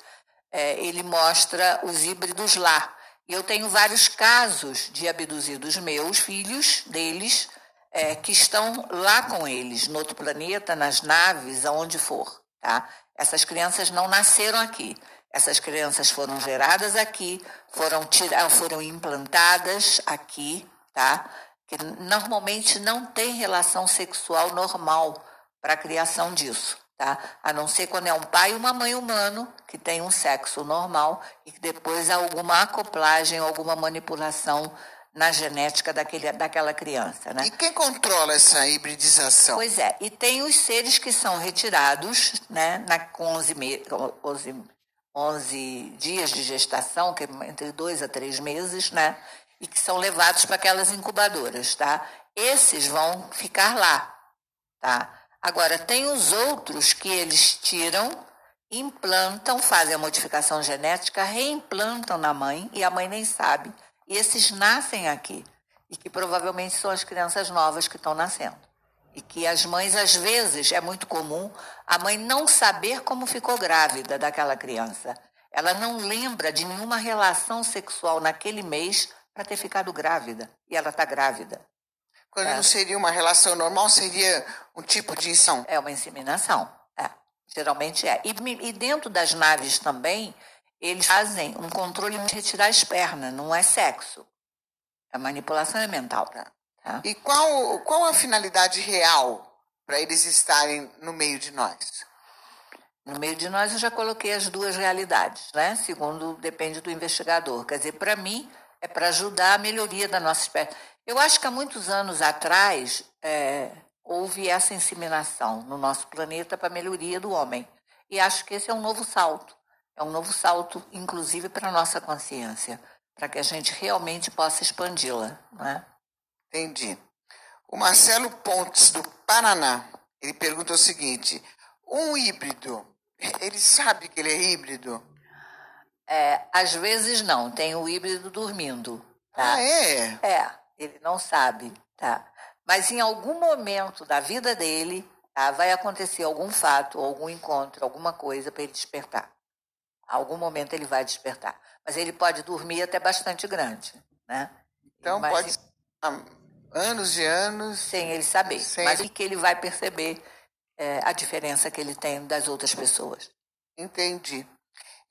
S2: é, ele mostra os híbridos lá. E eu tenho vários casos de abduzidos meus, filhos deles, é, que estão lá com eles, no outro planeta, nas naves, aonde for. Tá? Essas crianças não nasceram aqui. Essas crianças foram geradas aqui, foram, tiradas, foram implantadas aqui, tá? Que normalmente não tem relação sexual normal para a criação disso, tá? A não ser quando é um pai e uma mãe humano que tem um sexo normal e que depois há alguma acoplagem, alguma manipulação na genética daquele, daquela criança. Né?
S1: E quem controla essa hibridização?
S2: Pois é, e tem os seres que são retirados né, na, com 11, 11 11 dias de gestação, que é entre dois a três meses, né? E que são levados para aquelas incubadoras, tá? Esses vão ficar lá, tá? Agora, tem os outros que eles tiram implantam, fazem a modificação genética, reimplantam na mãe e a mãe nem sabe. E esses nascem aqui e que provavelmente são as crianças novas que estão nascendo. E que as mães, às vezes, é muito comum a mãe não saber como ficou grávida daquela criança. Ela não lembra de nenhuma relação sexual naquele mês para ter ficado grávida. E ela está grávida.
S1: Quando é. não seria uma relação normal, seria um tipo de inseminação?
S2: É uma inseminação. É. Geralmente é. E, e dentro das naves também, eles fazem um controle de retirar as pernas, não é sexo. A manipulação é mental. Tá?
S1: E qual, qual a finalidade real para eles estarem no meio de nós?
S2: No meio de nós eu já coloquei as duas realidades, né? Segundo depende do investigador. Quer dizer, para mim é para ajudar a melhoria da nossa espécie. Eu acho que há muitos anos atrás é, houve essa inseminação no nosso planeta para a melhoria do homem. E acho que esse é um novo salto. É um novo salto, inclusive, para a nossa consciência para que a gente realmente possa expandi-la. Né?
S1: Entendi. O Marcelo Pontes, do Paraná, ele pergunta o seguinte: um híbrido, ele sabe que ele é híbrido?
S2: É, às vezes não, tem o híbrido dormindo. Tá?
S1: Ah, é?
S2: É, ele não sabe, tá? Mas em algum momento da vida dele, tá, vai acontecer algum fato, algum encontro, alguma coisa para ele despertar. Algum momento ele vai despertar. Mas ele pode dormir até bastante grande, né?
S1: Então mas, pode anos e anos
S2: sem ele saber. Sem... Mas que ele vai perceber é, a diferença que ele tem das outras pessoas.
S1: Entendi.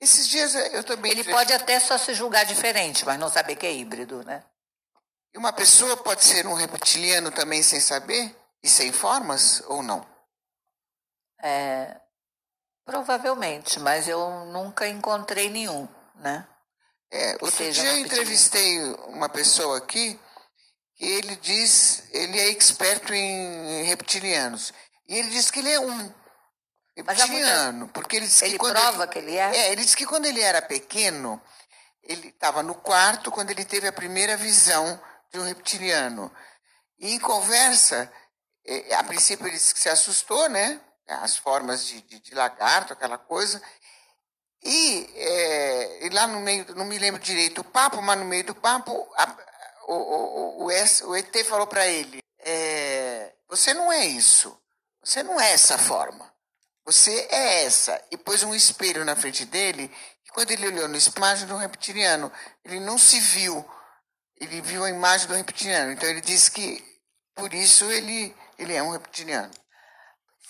S1: Esses dias eu também.
S2: Ele pode até só se julgar diferente, mas não saber que é híbrido, né?
S1: E uma pessoa pode ser um reptiliano também sem saber? E sem formas ou não?
S2: É, Provavelmente, mas eu nunca encontrei nenhum, né?
S1: É, outro dia eu entrevistei uma pessoa aqui ele diz, ele é experto em reptilianos. E ele diz que ele é um reptiliano, porque ele diz
S2: ele
S1: que quando
S2: prova
S1: ele,
S2: que ele é.
S1: É, ele diz que quando ele era pequeno, ele estava no quarto quando ele teve a primeira visão de um reptiliano. E em conversa, é, a princípio ele disse que se assustou, né? as formas de, de, de lagarto, aquela coisa. E, é, e, lá no meio, não me lembro direito o papo, mas no meio do papo, a, o, o, o, o, ET falou para ele: é, Você não é isso. Você não é essa forma. Você é essa. E pôs um espelho na frente dele. E quando ele olhou no espelho, a imagem do reptiliano, ele não se viu. Ele viu a imagem do reptiliano. Então ele disse que por isso ele, ele é um reptiliano.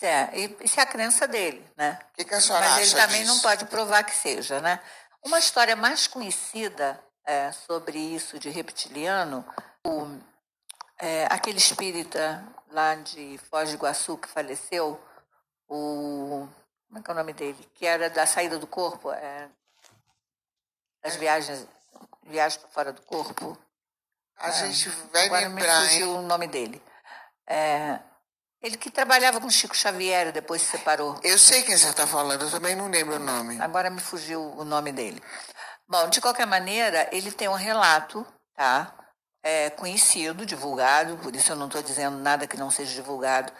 S2: É, isso é a crença dele, né?
S1: O que, que a senhora
S2: Mas
S1: acha
S2: ele também
S1: disso?
S2: não pode provar que seja, né? Uma história mais conhecida é, sobre isso de reptiliano, o, é, aquele espírita lá de Foz do Iguaçu que faleceu, o como é que é o nome dele? Que era da saída do corpo, é, das viagens, viagens para fora do corpo.
S1: A é, gente vai
S2: agora
S1: lembrar,
S2: me fugiu
S1: hein?
S2: o nome dele. É, ele que trabalhava com Chico Xavier, depois se separou.
S1: Eu sei quem você está falando, eu também não lembro o nome.
S2: Agora me fugiu o nome dele. Bom, de qualquer maneira, ele tem um relato, tá? É, conhecido, divulgado, por isso eu não estou dizendo nada que não seja divulgado,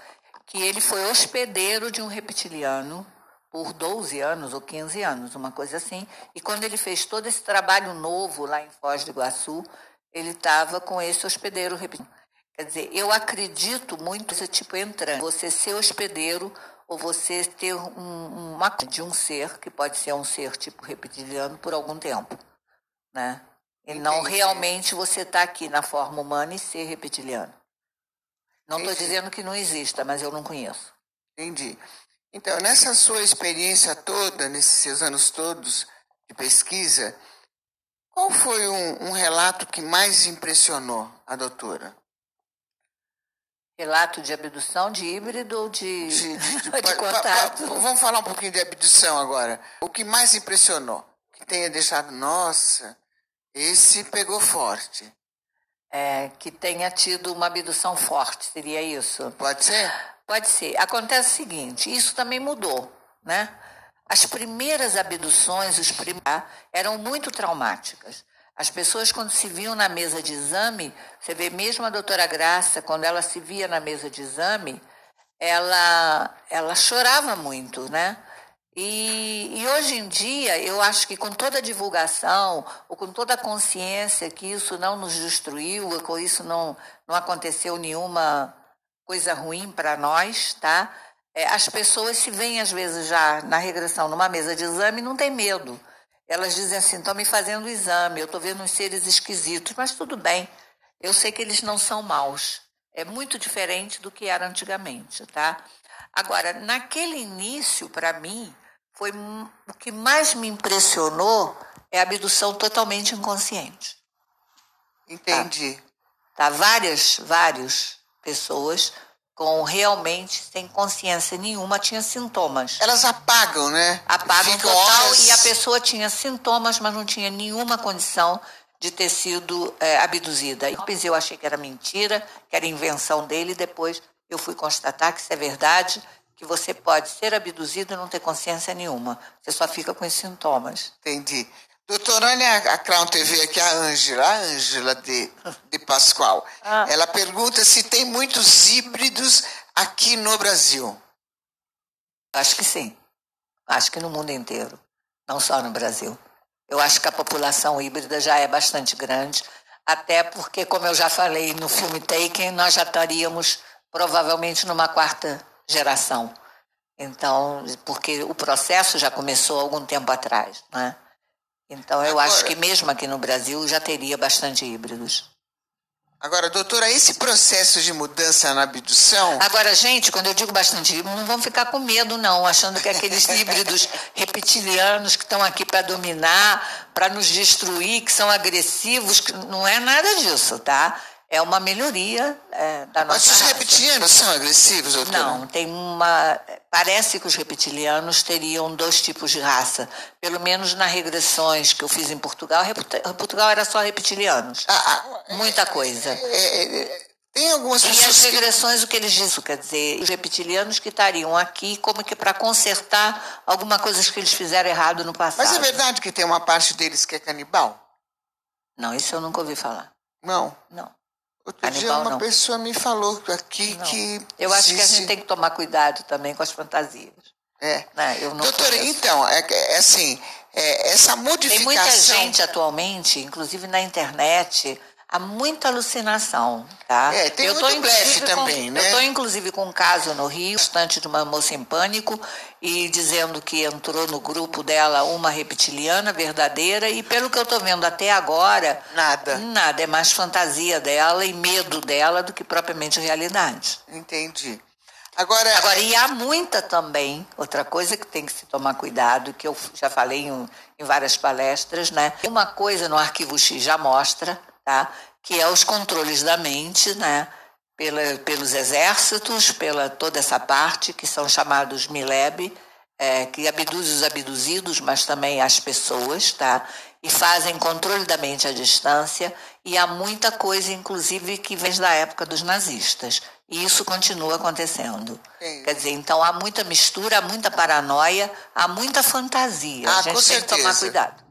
S2: que ele foi hospedeiro de um reptiliano por 12 anos ou 15 anos, uma coisa assim. E quando ele fez todo esse trabalho novo lá em Foz do Iguaçu, ele estava com esse hospedeiro reptiliano. Quer dizer, eu acredito muito nesse tipo entrando. Você ser hospedeiro ou você ter um, uma de um ser, que pode ser um ser tipo reptiliano por algum tempo. Né? E Entendi. não realmente você está aqui na forma humana e ser reptiliano. Não estou dizendo que não exista, mas eu não conheço.
S1: Entendi. Então, nessa sua experiência toda, nesses seus anos todos de pesquisa, qual foi um, um relato que mais impressionou a doutora?
S2: Relato de abdução de híbrido ou de, de, de, de, de contato?
S1: vamos falar um pouquinho de abdução agora. O que mais impressionou? Que tenha deixado, nossa, esse pegou forte.
S2: É, que tenha tido uma abdução forte, seria isso?
S1: Pode ser?
S2: Pode ser. Acontece o seguinte, isso também mudou, né? As primeiras abduções, os primeiros, eram muito traumáticas. As pessoas, quando se viam na mesa de exame, você vê mesmo a doutora Graça, quando ela se via na mesa de exame, ela, ela chorava muito, né? E, e, hoje em dia, eu acho que com toda a divulgação, ou com toda a consciência que isso não nos destruiu, que isso não, não aconteceu nenhuma coisa ruim para nós, tá? É, as pessoas se veem, às vezes, já na regressão, numa mesa de exame, não tem medo. Elas dizem assim: estão me fazendo o exame, eu estou vendo uns seres esquisitos, mas tudo bem, eu sei que eles não são maus. É muito diferente do que era antigamente, tá? Agora, naquele início, para mim, foi o que mais me impressionou é a abdução totalmente inconsciente.
S1: Entendi.
S2: Tá? tá? Várias, várias pessoas com realmente sem consciência nenhuma tinha sintomas.
S1: Elas apagam, né?
S2: Apagam Ficam total horas... e a pessoa tinha sintomas, mas não tinha nenhuma condição de ter sido é, abduzida. Eu achei que era mentira, que era invenção dele, depois eu fui constatar que isso é verdade que você pode ser abduzido e não ter consciência nenhuma. Você só fica com os sintomas.
S1: Entendi. Doutora, olha a Crown TV aqui, a Ângela, a Ângela de, de Pascoal. Ah. Ela pergunta se tem muitos híbridos aqui no Brasil.
S2: Acho que sim. Acho que no mundo inteiro, não só no Brasil. Eu acho que a população híbrida já é bastante grande, até porque, como eu já falei no filme Taken, nós já estaríamos provavelmente numa quarta geração. Então, porque o processo já começou algum tempo atrás, né? Então, eu Agora, acho que mesmo aqui no Brasil já teria bastante híbridos.
S1: Agora, doutora, esse processo de mudança na abdução.
S2: Agora, gente, quando eu digo bastante híbrido, não vão ficar com medo, não, achando que aqueles híbridos reptilianos que estão aqui para dominar, para nos destruir, que são agressivos, que não é nada disso, tá? É uma melhoria é, da nossa
S1: Mas os raça. reptilianos são agressivos, doutora?
S2: Não, tem uma... Parece que os reptilianos teriam dois tipos de raça. Pelo menos nas regressões que eu fiz em Portugal, Portugal era só reptilianos. Ah, ah, Muita coisa. É, é,
S1: é, tem algumas
S2: E as regressões, que... o que eles dizem, quer dizer, os reptilianos que estariam aqui como que para consertar alguma coisa que eles fizeram errado no passado.
S1: Mas é verdade que tem uma parte deles que é canibal?
S2: Não, isso eu nunca ouvi falar.
S1: Não?
S2: Não.
S1: Outro dia uma não. pessoa me falou aqui não. que.
S2: Eu acho que a gente tem que tomar cuidado também com as fantasias.
S1: É. Né? Eu não Doutora, conheço. então, é, é assim, é, essa modificação. Tem
S2: muita gente atualmente, inclusive na internet, há muita alucinação, tá?
S1: É, tem eu muito blefe também, né?
S2: Eu estou, inclusive, com um caso no Rio, bastante de uma moça em pânico, e dizendo que entrou no grupo dela uma reptiliana verdadeira, e pelo que eu estou vendo até agora...
S1: Nada.
S2: Nada, é mais fantasia dela e medo dela do que propriamente realidade.
S1: Entendi. Agora,
S2: Agora, e há muita também, outra coisa que tem que se tomar cuidado, que eu já falei em, em várias palestras, né? Uma coisa no arquivo X já mostra, tá? que é os controles da mente, né? Pela, pelos exércitos, pela toda essa parte, que são chamados MILEB, é, que abduz os abduzidos, mas também as pessoas, tá? E fazem controle da mente à distância, e há muita coisa, inclusive, que vem da época dos nazistas. E isso continua acontecendo. Sim. Quer dizer, então há muita mistura, há muita paranoia, há muita fantasia.
S1: Ah,
S2: a gente
S1: tem
S2: certeza. que tomar cuidado.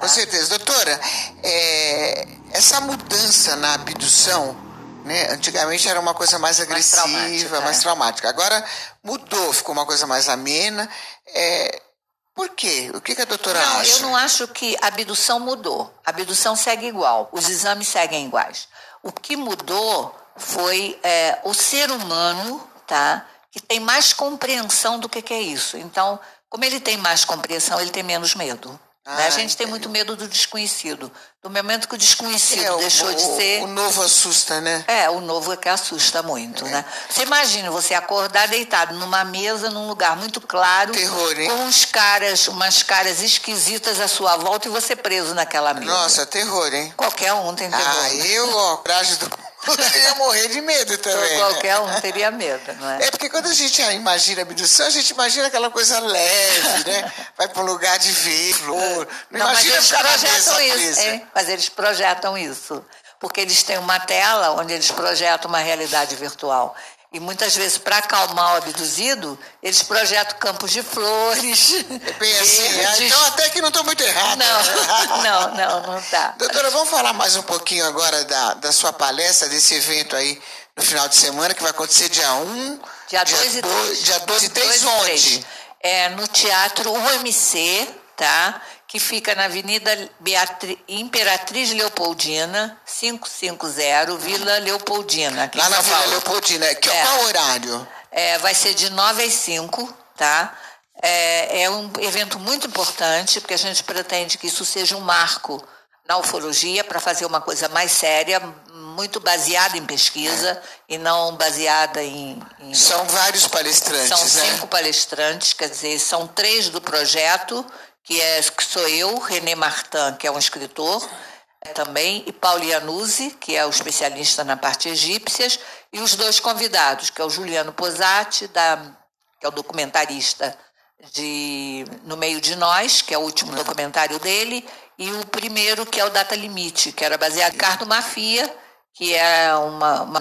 S1: Com certeza. Doutora, é, essa mudança na abdução, né, antigamente era uma coisa mais agressiva, mais traumática. Mais é. traumática. Agora mudou, ficou uma coisa mais amena. É, por quê? O que, que a doutora
S2: não,
S1: acha?
S2: Eu não acho que a abdução mudou. A abdução segue igual, os exames seguem iguais. O que mudou foi é, o ser humano, tá? Que tem mais compreensão do que, que é isso. Então, como ele tem mais compreensão, ele tem menos medo. Ah, né? A gente tem muito medo do desconhecido. Do momento que o desconhecido é, deixou
S1: o,
S2: de ser.
S1: O novo assusta, né?
S2: É, o novo é que assusta muito, é. né? Você imagina você acordar deitado numa mesa, num lugar muito claro,
S1: Terror, hein?
S2: com uns caras, umas caras esquisitas à sua volta e você preso naquela mesa.
S1: Nossa, terror, hein?
S2: Qualquer um tem terror.
S1: Ah, eu, ó, coragem do eu ia morrer de medo também.
S2: Qualquer um teria medo, não é?
S1: É porque quando a gente imagina abdução, a gente imagina aquela coisa leve, né? Vai para um lugar de ver flor. Não, não imagina
S2: mas eles projetam isso. É, mas eles projetam isso. Porque eles têm uma tela onde eles projetam uma realidade virtual. E muitas vezes, para acalmar o abduzido, eles projetam campos de flores.
S1: É bem assim, ah, então até que não estou muito errado.
S2: Não, não, não, não está.
S1: Doutora, vamos falar mais um pouquinho agora da, da sua palestra, desse evento aí no final de semana, que vai acontecer dia 1,
S2: dia 2 e 3.
S1: Dia 2 e 3 onde?
S2: É no Teatro UMC, tá? Que fica na Avenida Beatri... Imperatriz Leopoldina, 550, Vila Leopoldina.
S1: Lá na Vila Leopoldina. Que, é. Qual horário?
S2: É, vai ser de 9 às 5, tá? É, é um evento muito importante, porque a gente pretende que isso seja um marco na ufologia para fazer uma coisa mais séria, muito baseada em pesquisa e não baseada em. em...
S1: São vários palestrantes.
S2: São
S1: né?
S2: cinco palestrantes, quer dizer, são três do projeto, que, é, que sou eu, René Martin, que é um escritor também, e Paulo Iannuzzi, que é o especialista na parte egípcias, e os dois convidados, que é o Juliano Posati, da, que é o documentarista de No Meio de Nós, que é o último documentário dele, e o primeiro, que é o Data Limite, que era baseado em cartomafia, que é uma, uma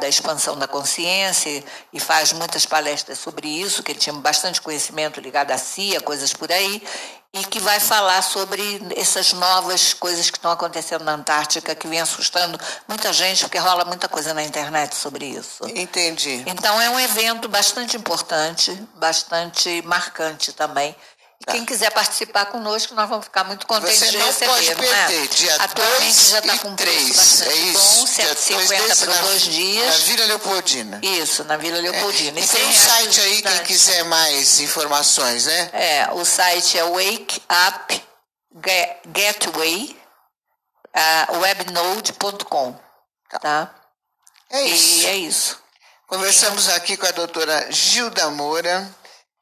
S2: da expansão da consciência e faz muitas palestras sobre isso, que ele tinha bastante conhecimento ligado à CIA, coisas por aí, e que vai falar sobre essas novas coisas que estão acontecendo na Antártica, que vem assustando muita gente, porque rola muita coisa na internet sobre isso.
S1: Entendi.
S2: Então é um evento bastante importante, bastante marcante também, Tá. Quem quiser participar conosco, nós vamos ficar muito contentes
S1: Você
S2: de receber.
S1: Pode perder,
S2: né?
S1: dia
S2: Atualmente já está com
S1: 3,
S2: preço
S1: é isso?
S2: bom, 150 por dois dias.
S1: Na Vila Leopoldina.
S2: Isso, na Vila Leopoldina.
S1: É. E tem um site aí, quem quiser mais informações, né?
S2: É, o site é Wake Up Gateway, uh, webnode.com, tá?
S1: É isso.
S2: E é isso.
S1: Conversamos aqui com a doutora Gilda Moura,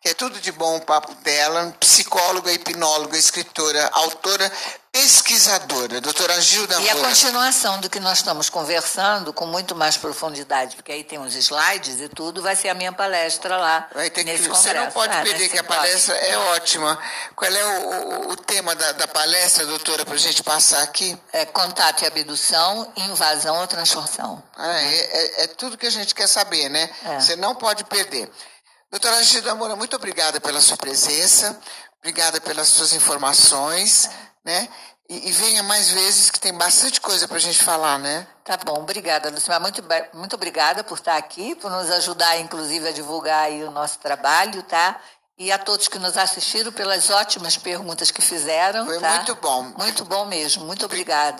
S1: que é tudo de bom o papo dela, psicóloga, hipnóloga, escritora, autora, pesquisadora, doutora Gilda
S2: E a continuação do que nós estamos conversando, com muito mais profundidade, porque aí tem os slides e tudo, vai ser a minha palestra lá.
S1: Vai ter
S2: nesse
S1: que,
S2: congresso.
S1: Você não pode
S2: ah,
S1: perder, que a palestra é ótima. Qual é o, o, o tema da, da, palestra, doutora, para a gente passar aqui?
S2: É contato e abdução, invasão ou transformação.
S1: Ah, é, é, é, tudo que a gente quer saber, né? É. Você não pode perder. Doutora Gilda Moura, muito obrigada pela sua presença, obrigada pelas suas informações, né? E, e venha mais vezes, que tem bastante coisa para a gente falar, né?
S2: Tá bom, obrigada, Lucimar. Muito, muito obrigada por estar aqui, por nos ajudar, inclusive, a divulgar o nosso trabalho, tá? E a todos que nos assistiram pelas ótimas perguntas que fizeram.
S1: Foi
S2: tá?
S1: muito bom.
S2: Muito bom mesmo. Muito obrigada.